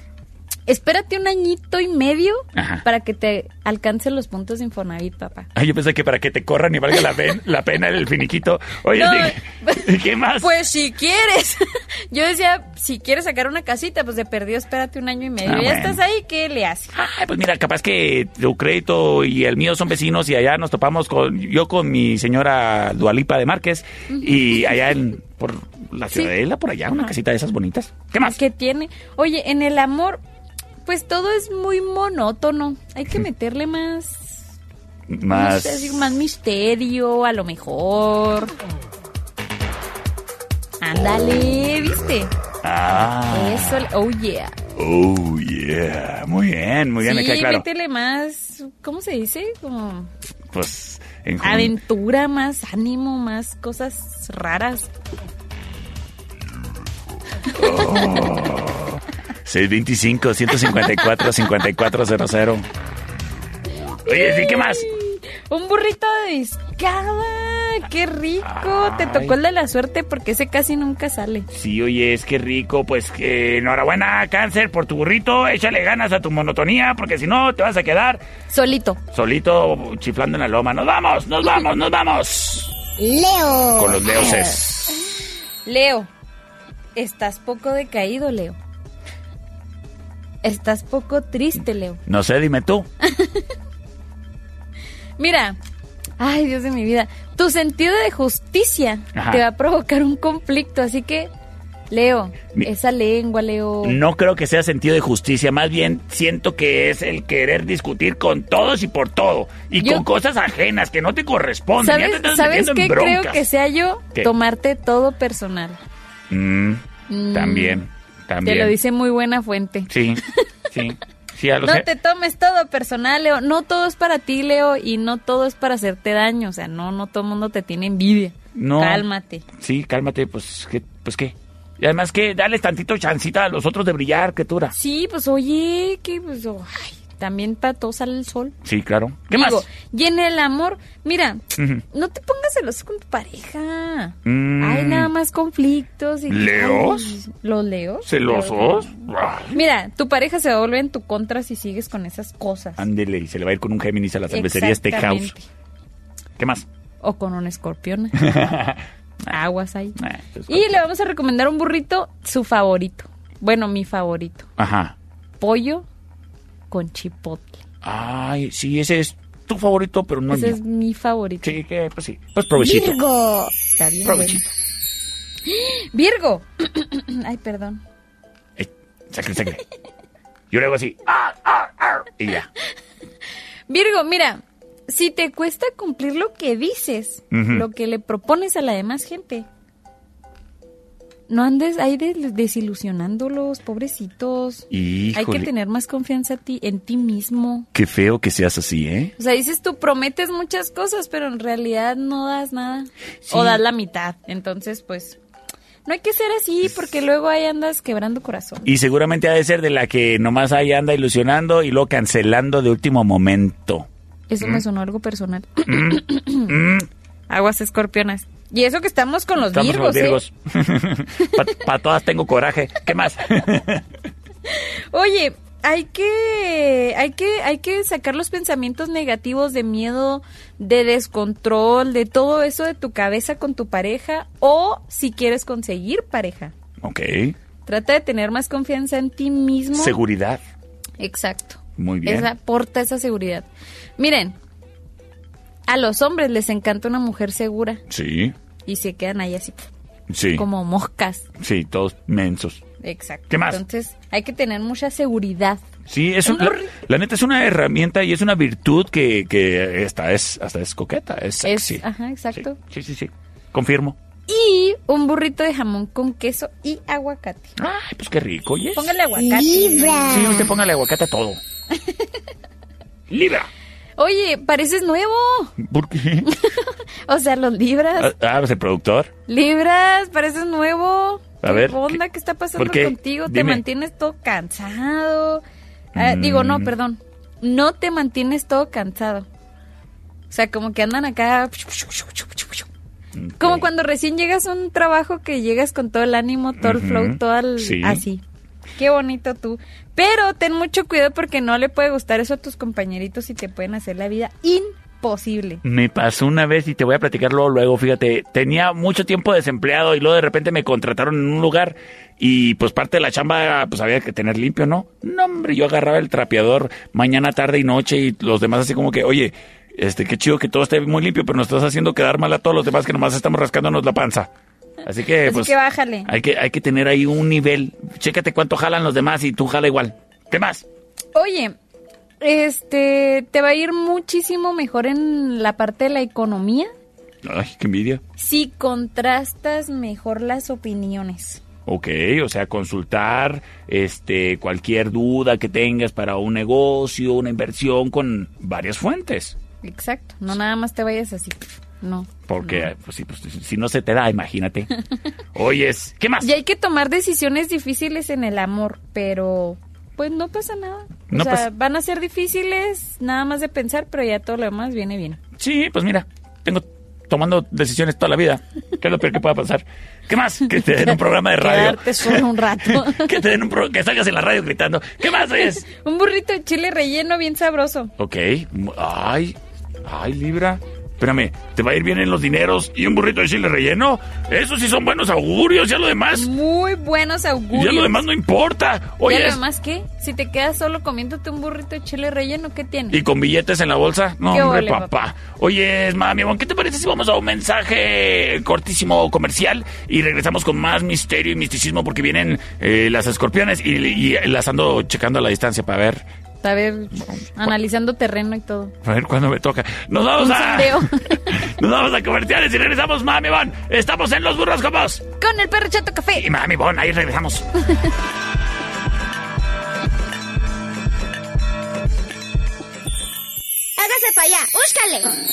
Espérate un añito y medio Ajá. para que te alcancen los puntos de Infonavit, papá. Ay, yo pensé que para que te corran y valga la, pen- (laughs) la pena el finiquito. Oye, No, ¿y (laughs) ¿qué más? Pues si quieres. (laughs) Yo decía, si quieres sacar una casita, pues de perdido espérate un año y medio. Ah, ya bueno. estás ahí, ¿qué le haces? Ay, pues mira, capaz que tu crédito y el mío son vecinos y allá nos topamos con yo con mi señora Dualipa de Márquez y allá en por la Sí. ciudadela por allá una casita de esas bonitas. ¿Qué más? ¿Qué tiene? Oye, en el amor, pues todo es muy monótono. Hay que meterle más... Más más misterio, a lo mejor. Ándale, ¿viste? Ah. Eso, oh yeah. Oh yeah. Muy bien, muy bien, me sí, queda claro. métele más, ¿cómo se dice? Como Pues en aventura, más ánimo, más cosas raras. 625 154 5400. Oye, ¿sí qué más? Un burrito de discada qué rico. Te tocó el de la suerte porque ese casi nunca sale. Sí, oye, es que rico. Pues que enhorabuena, cáncer, por tu burrito. Échale ganas a tu monotonía, porque si no, te vas a quedar Solito. solito chiflando en la loma. ¡Nos vamos, nos vamos, nos vamos! Leo. Con los leoses. Leo, estás poco decaído, Leo. Estás poco triste, Leo. No sé, dime tú. (laughs) Mira, ay Dios de mi vida, tu sentido de justicia Ajá. te va a provocar un conflicto, así que, Leo, Mi- esa lengua, Leo. No creo que sea sentido de justicia, más bien siento que es el querer discutir con todos y por todo. Y Yo- con cosas ajenas que no te corresponden. Ya te ¿Sabes, ¿sabes qué en creo que sea yo? ¿Qué? Tomarte todo personal. Mm, Mm, También, también. Te lo dice muy buena fuente. Sí, sí. Sí, a los (laughs) No te tomes todo personal, Leo. No todo es para ti, Leo, y no todo es para hacerte daño. O sea, no, no todo el mundo te tiene envidia. No. Cálmate. Sí, cálmate, pues, ¿qué? Pues, ¿qué? Y además que dales tantito chancita a los otros de brillar, criatura. Sí, pues oye, que pues, oh, ay, también para todos sale el sol. Sí, claro. ¿Qué Digo, más? Y en el amor, mira, no te pongas celoso con tu pareja. Mm. Hay nada más conflictos. Y, ¿Leos? Ay, ¿Los leos? ¿Celosos? Ay. Mira, tu pareja se va a volver en tu contra si sigues con esas cosas. Ándele, y se le va a ir con un Géminis a la cervecería Steakhouse. Exactamente. ¿Qué más? O con un escorpión. (laughs) Aguas ahí. Ah, pues, Y le vamos a recomendar un burrito, su favorito. Bueno, mi favorito. Ajá. Pollo con chipotle. Ay, sí, ese es tu favorito, pero no el Ese mío. es mi favorito. Sí, que, pues sí. Pues provechito. Virgo. Está bien Provechito. bueno. (gasps) Virgo. (clears throat) Ay, perdón. Sacle, sacle. Yo le hago así. Ah, ah, ah, y ya. (laughs) Virgo, mira, si te cuesta cumplir lo que dices, Ujú. lo que le propones a la demás gente, no andes ahí de- desilusionándolos, pobrecitos. Hay que tener más confianza ti, en ti mismo. Qué feo que seas así, ¿eh? O sea, dices tú prometes muchas cosas, pero en realidad no das nada. Sí. O das la mitad. Entonces, pues, no hay que ser así porque luego ahí andas quebrando corazón. Y seguramente ha de ser de la que nomás ahí anda ilusionando y luego cancelando de último momento. Eso me sonó algo personal. Mm, (coughs) Aguas escorpionas. Y eso que estamos con los estamos con virgos, los virgos. (laughs) Para todas tengo coraje. ¿Qué más? ¿eh? (laughs) Oye, hay que, hay que, hay que sacar los pensamientos negativos de miedo, de descontrol, de todo eso de tu cabeza con tu pareja o si quieres conseguir pareja. ok. Trata de tener más confianza en ti mismo. Seguridad. Exacto. Muy bien. Esa, aporta esa seguridad. Miren, a los hombres les encanta una mujer segura Sí, y se quedan ahí así sí. como moscas. Sí, todos mensos. Exacto. ¿Qué más? Entonces hay que tener mucha seguridad. Sí, es un- la, burrito. la neta es una herramienta y es una virtud que, que hasta es hasta es coqueta, es Es, sexy. ajá, exacto. Sí, sí, sí. Confirmo. Y un burrito de jamón con queso y aguacate. Ay, pues qué rico, ¿oyes? Póngale aguacate. Libra. Sí, usted póngale aguacate a todo. (laughs) Libra. Oye, pareces nuevo. ¿Por qué? (laughs) O sea, los libras. Ah, pues el productor. Libras, pareces nuevo. A ¿Qué ver, onda? ¿qué- ¿Qué está pasando qué? contigo? Te mantienes todo cansado. Ah, Digo, no, Mm. perdón. No te mantienes todo cansado. O sea, como que andan acá. Como cuando recién llegas a un trabajo que llegas con todo el ánimo, todo el flow, todo el, sí. así. Qué bonito tú. Pero ten mucho cuidado porque no le puede gustar eso a tus compañeritos y te pueden hacer la vida imposible. Me pasó una vez y te voy a platicarlo luego, fíjate, tenía mucho tiempo desempleado y luego de repente me contrataron en un lugar y pues parte de la chamba pues había que tener limpio, ¿no? No, hombre, yo agarraba el trapeador mañana, tarde y noche y los demás así como que, oye, este, qué chido que todo esté muy limpio, pero nos estás haciendo quedar mal a todos los demás que nomás estamos rascándonos la panza. Así que, Así pues, que bájale. hay que, hay que tener ahí un nivel. Chécate cuánto jalan los demás y tú jala igual. ¿Qué más? Oye, este, te va a ir muchísimo mejor en la parte de la economía Ay, qué envidia. si contrastas mejor las opiniones. Ok, o sea, consultar este cualquier duda que tengas para un negocio, una inversión con varias fuentes. Exacto, no nada más te vayas así. No. Porque pues, sí, pues, si no se te da, imagínate. (laughs) Oyes, ¿qué más? Y hay que tomar decisiones difíciles en el amor, pero pues no pasa nada. O No sea, pasa- van a ser difíciles nada más de pensar, pero ya todo lo demás viene bien. Sí, pues mira, tengo tomando decisiones toda la vida. ¿Qué es lo peor que pueda pasar? ¿Qué más? Que te den un programa de (laughs) radio. Solo un rato. (laughs) que te den un pro- que salgas en la radio gritando. ¿Qué más es? un burrito de chile relleno bien sabroso. Ok. Ay, ay, Libra. Espérame, ¿te va a ir bien en los dineros y un burrito de chile relleno? Esos sí son buenos augurios, ya lo demás. Muy buenos augurios. Ya lo demás no importa. Oye, ¿Ya lo demás qué? Si te quedas solo comiéndote un burrito de chile relleno, ¿qué tiene? ¿y con billetes en la bolsa? No, ¿Qué hombre, ole, papá. papá? Oye, mami, ¿qué te parece si vamos a un mensaje cortísimo comercial y regresamos con más misterio y misticismo porque vienen eh, las escorpiones y, y las ando checando a la distancia para ver, A ver, analizando terreno y todo. a ver cuándo me toca. Nos vamos Un a... sondeo. (laughs) Nos vamos a comerciales y regresamos, mami, Bon. Estamos en los burros con vos. Con el perro chato café. Y mami, Bon, ahí regresamos. Hágase para allá, búscale.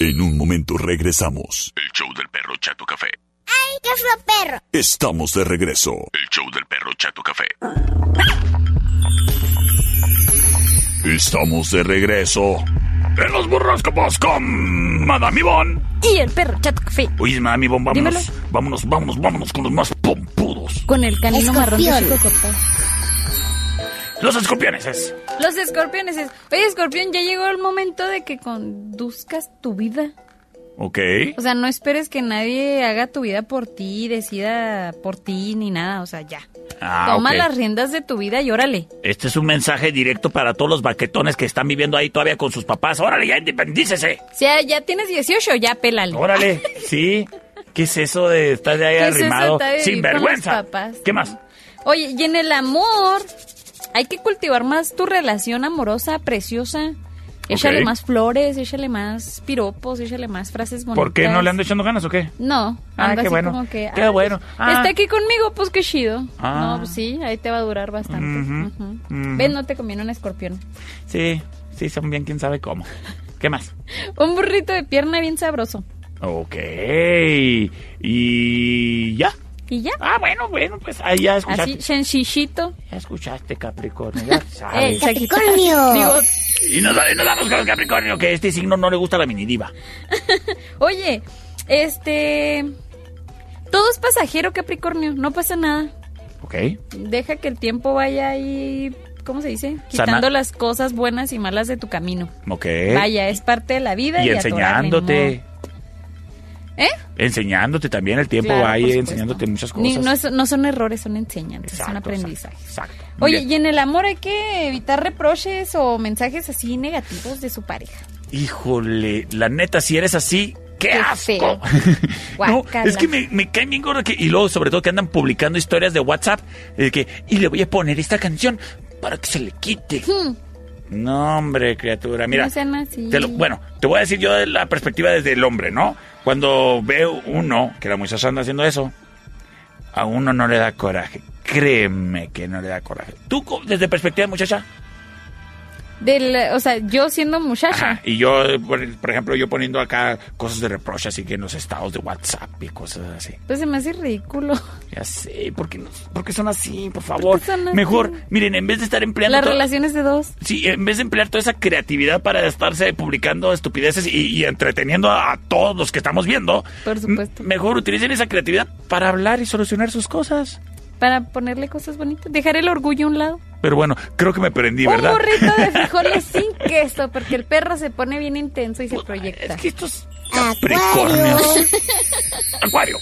En un momento regresamos. El show del perro Chato Café. ¡Ay, qué fue perro! Estamos de regreso. El show del perro Chato Café. Estamos de regreso. En los burros con Madame Bon. Y el perro chato café. Oye, mami, Bon, vámonos. Dímelo. Vámonos, vámonos, vámonos con los más pompudos. Con el canino marrón de chico cortado. Los escorpiones es. Los escorpiones es. Oye, escorpión, ya llegó el momento de que conduzcas tu vida. Ok. O sea, no esperes que nadie haga tu vida por ti, decida por ti, ni nada. O sea, ya. Ah, Toma las riendas de tu vida y órale. Este es un mensaje directo para todos los baquetones que están viviendo ahí todavía con sus papás. Órale, ya independícese. Si ya, ya tienes 18, ya pélale. Órale, (laughs) sí. ¿Qué es eso de estar de ahí ¿Qué es eso de arrimado? Sin vergüenza. ¿Qué más? Oye, y en el amor, hay que cultivar más tu relación amorosa, preciosa. Échale más flores, échale más piropos, échale más frases bonitas. ¿Por qué no le ando echando ganas o qué? No, Ah, qué así bueno. como que, Qué ah, bueno. pues, Ah. Está aquí conmigo, pues qué chido. Ah. No, pues sí, ahí te va a durar bastante. Ven, no te conviene un escorpión. Sí, sí, son bien quién sabe cómo. ¿Qué más? (laughs) Un burrito de pierna bien sabroso. Ok. Y ya. Y ya. Ah, bueno, bueno, pues ahí ya escuchaste. Así, sencillito. Ya escuchaste, Capricornio, ya (laughs) sabes. Eh. Capricornio. (laughs) Digo, y, nos, y nos vamos con el Capricornio, que este signo no le gusta la mini diva. (laughs) oye, este... Todo es pasajero, Capricornio. No pasa nada. Ok. Deja que el tiempo vaya ahí, ¿cómo se dice? Sana- Quitando las cosas buenas y malas de tu camino. Ok. Vaya, es parte de la vida. Y Y, atorarle, enseñándote. ¿Eh? Enseñándote también, el tiempo Claro, va ahí enseñándote muchas Ni- cosas. no, es- no son errores, son enseñanzas, son Exacto, aprendizajes. Exacto. Oye, bien. y en el amor hay que evitar reproches o mensajes así negativos de su pareja. Híjole, la neta, si eres así, ¡qué, Qué asco! (laughs) no, es que me, me caen bien gordo que, y luego sobre todo que andan publicando historias de WhatsApp de que, y le voy a poner esta canción para que se le quite. Hmm, No, hombre, criatura, mira. no sean así. te lo- bueno, te voy a decir yo de la perspectiva desde el hombre, ¿no? Cuando veo uno, que la muchacha anda haciendo eso, a uno no le da coraje. Créeme que no le da coraje. ¿Tú, desde perspectiva de muchacha? Del, o sea, yo siendo muchacha. Ajá. Y yo, por, por ejemplo, yo poniendo acá cosas de reproche, así que en los estados de WhatsApp y cosas así. Pues se me hace ridículo. Ya sé, ¿por qué, por qué son así? Por favor. qué son así? Mejor, miren, en vez de estar empleando... Las relaciones de dos. Sí, en vez de emplear toda esa creatividad para estarse publicando estupideces y, y entreteniendo a, a todos los que estamos viendo, Por supuesto. mejor utilicen esa creatividad para hablar y solucionar sus cosas. Para ponerle cosas bonitas. Dejar el orgullo a un lado. Pero bueno, creo que me prendí, Un ¿verdad? burrito de (laughs) frijoles sin queso, porque el perro se pone bien intenso y se proyecta. Es que estos Acuario. Capricornios. (laughs) Acuario.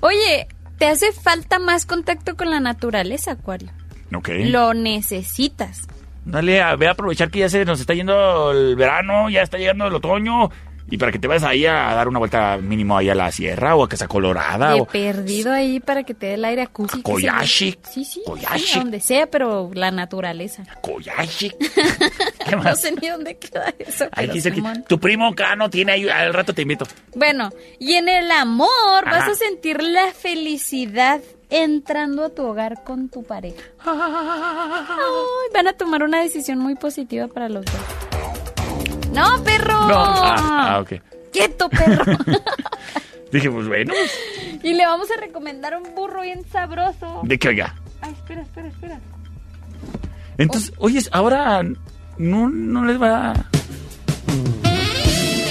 Oye, te hace falta más contacto con la naturaleza, Acuario. Ok. Lo necesitas. Dale, a, ve a aprovechar que ya se nos está yendo el verano, ya está llegando el otoño. Y para que te vayas ahí a dar una vuelta mínimo ahí a la sierra o a Casa Colorada. De o perdido ahí para que te dé el aire acústico. Koyashi. Sí, sí. Koyashi. sí, donde sea, pero la naturaleza. Koyashi. (laughs) ¿Qué No más? sé ni dónde queda eso. Ahí dice que tu primo acá no tiene ahí, al rato te invito. Bueno, y en el amor vas a sentir la felicidad entrando a tu hogar con tu pareja. (laughs) Ay, van a tomar una decisión muy positiva para los dos. No, perro. No. Ah, ah, ok. Quieto, perro. (laughs) Dije, pues bueno, y le vamos a recomendar un burro bien sabroso. de que oiga. Ay, espera, espera, espera. Entonces, oye, ahora no, no les va a...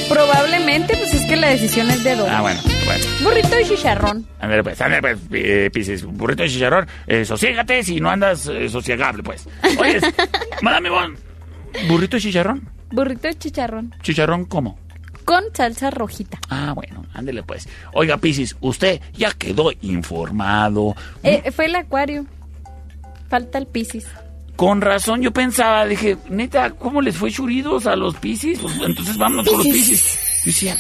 ¿Por Probablemente, pues es que la decisión es de dos. Ah, bueno, bueno. Burrito y chicharrón. Ándale pues, ándale pues, eh, Piscis, burrito de chicharrón, eh, sosiégate si no andas eh, sosiegable, pues. Oye, (laughs) Madame Bon, burrito de chicharrón, Burrito y chicharrón. chicharrón, ¿cómo? Con salsa rojita. Ah, bueno, ándele pues. Oiga, Piscis, usted ya quedó informado. Eh, fue el acuario. Falta el piscis. Con razón yo pensaba, dije, neta, ¿cómo les fue churidos a los Piscis? Pues, entonces vámonos con los Piscis. Yo decía,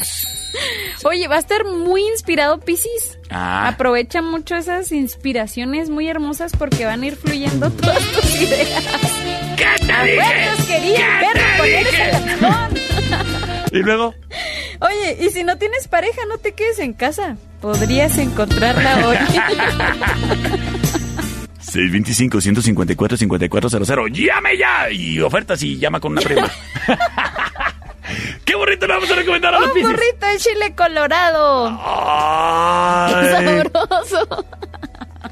(laughs) Oye, va a estar muy inspirado Piscis. ah, Aprovecha mucho esas inspiraciones muy hermosas porque van a ir fluyendo todas tus ideas. (laughs) ¿qué te A dije? fuerzas querían ¿Qué ver te poner dije? esa canción. (laughs) Y luego, Oye, y si no tienes pareja, no te quedes en casa. Podrías encontrarla hoy. 625-154-5400. ¡Llame ya! Y ofertas y llama con una prima. ¿Qué burrito le vamos a recomendar a los Un Piscis? burrito de chile colorado. Ay. (laughs) Sabroso.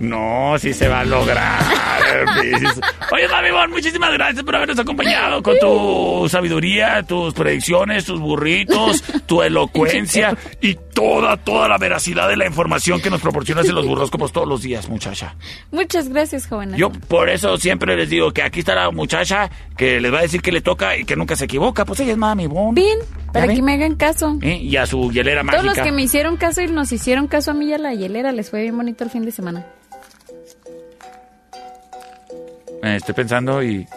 No, sí se va a lograr. (laughs) Piscis. Oye, Mami Bon, muchísimas gracias por habernos acompañado con tu sabiduría, tus predicciones, tus burritos, tu elocuencia y toda, toda la veracidad de la información que nos proporcionas en los burroscopos todos los días, muchacha. Muchas gracias, joven. Yo por eso siempre les digo que aquí está la muchacha que les va a decir que le toca y que nunca se equivoca. Pues ella es Mami Bon. Bien, para que me hagan caso. ¿Eh? Y a su hielera mágica. Todos los que me hicieron caso y nos hicieron caso a mí y a la hielera les fue bien bonito el fin de semana. Eh, estoy pensando y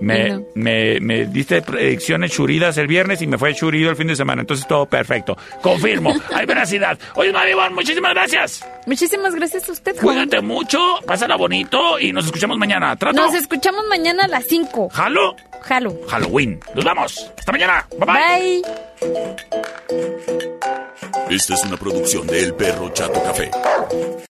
me, no. me, me diste predicciones churidas el viernes y me fue churido el fin de semana. Entonces todo perfecto. Confirmo. (laughs) Hay veracidad. Oye, Mami Bon, muchísimas gracias. Muchísimas gracias a usted, joven. Cuídate mucho, pásala bonito y nos escuchamos mañana. ¿Trato? Nos escuchamos mañana a las 5. ¿Jalo? Jalo. Halloween. Nos vamos. Hasta mañana. Bye bye. Bye. Esta es una producción de El Perro Chato Café.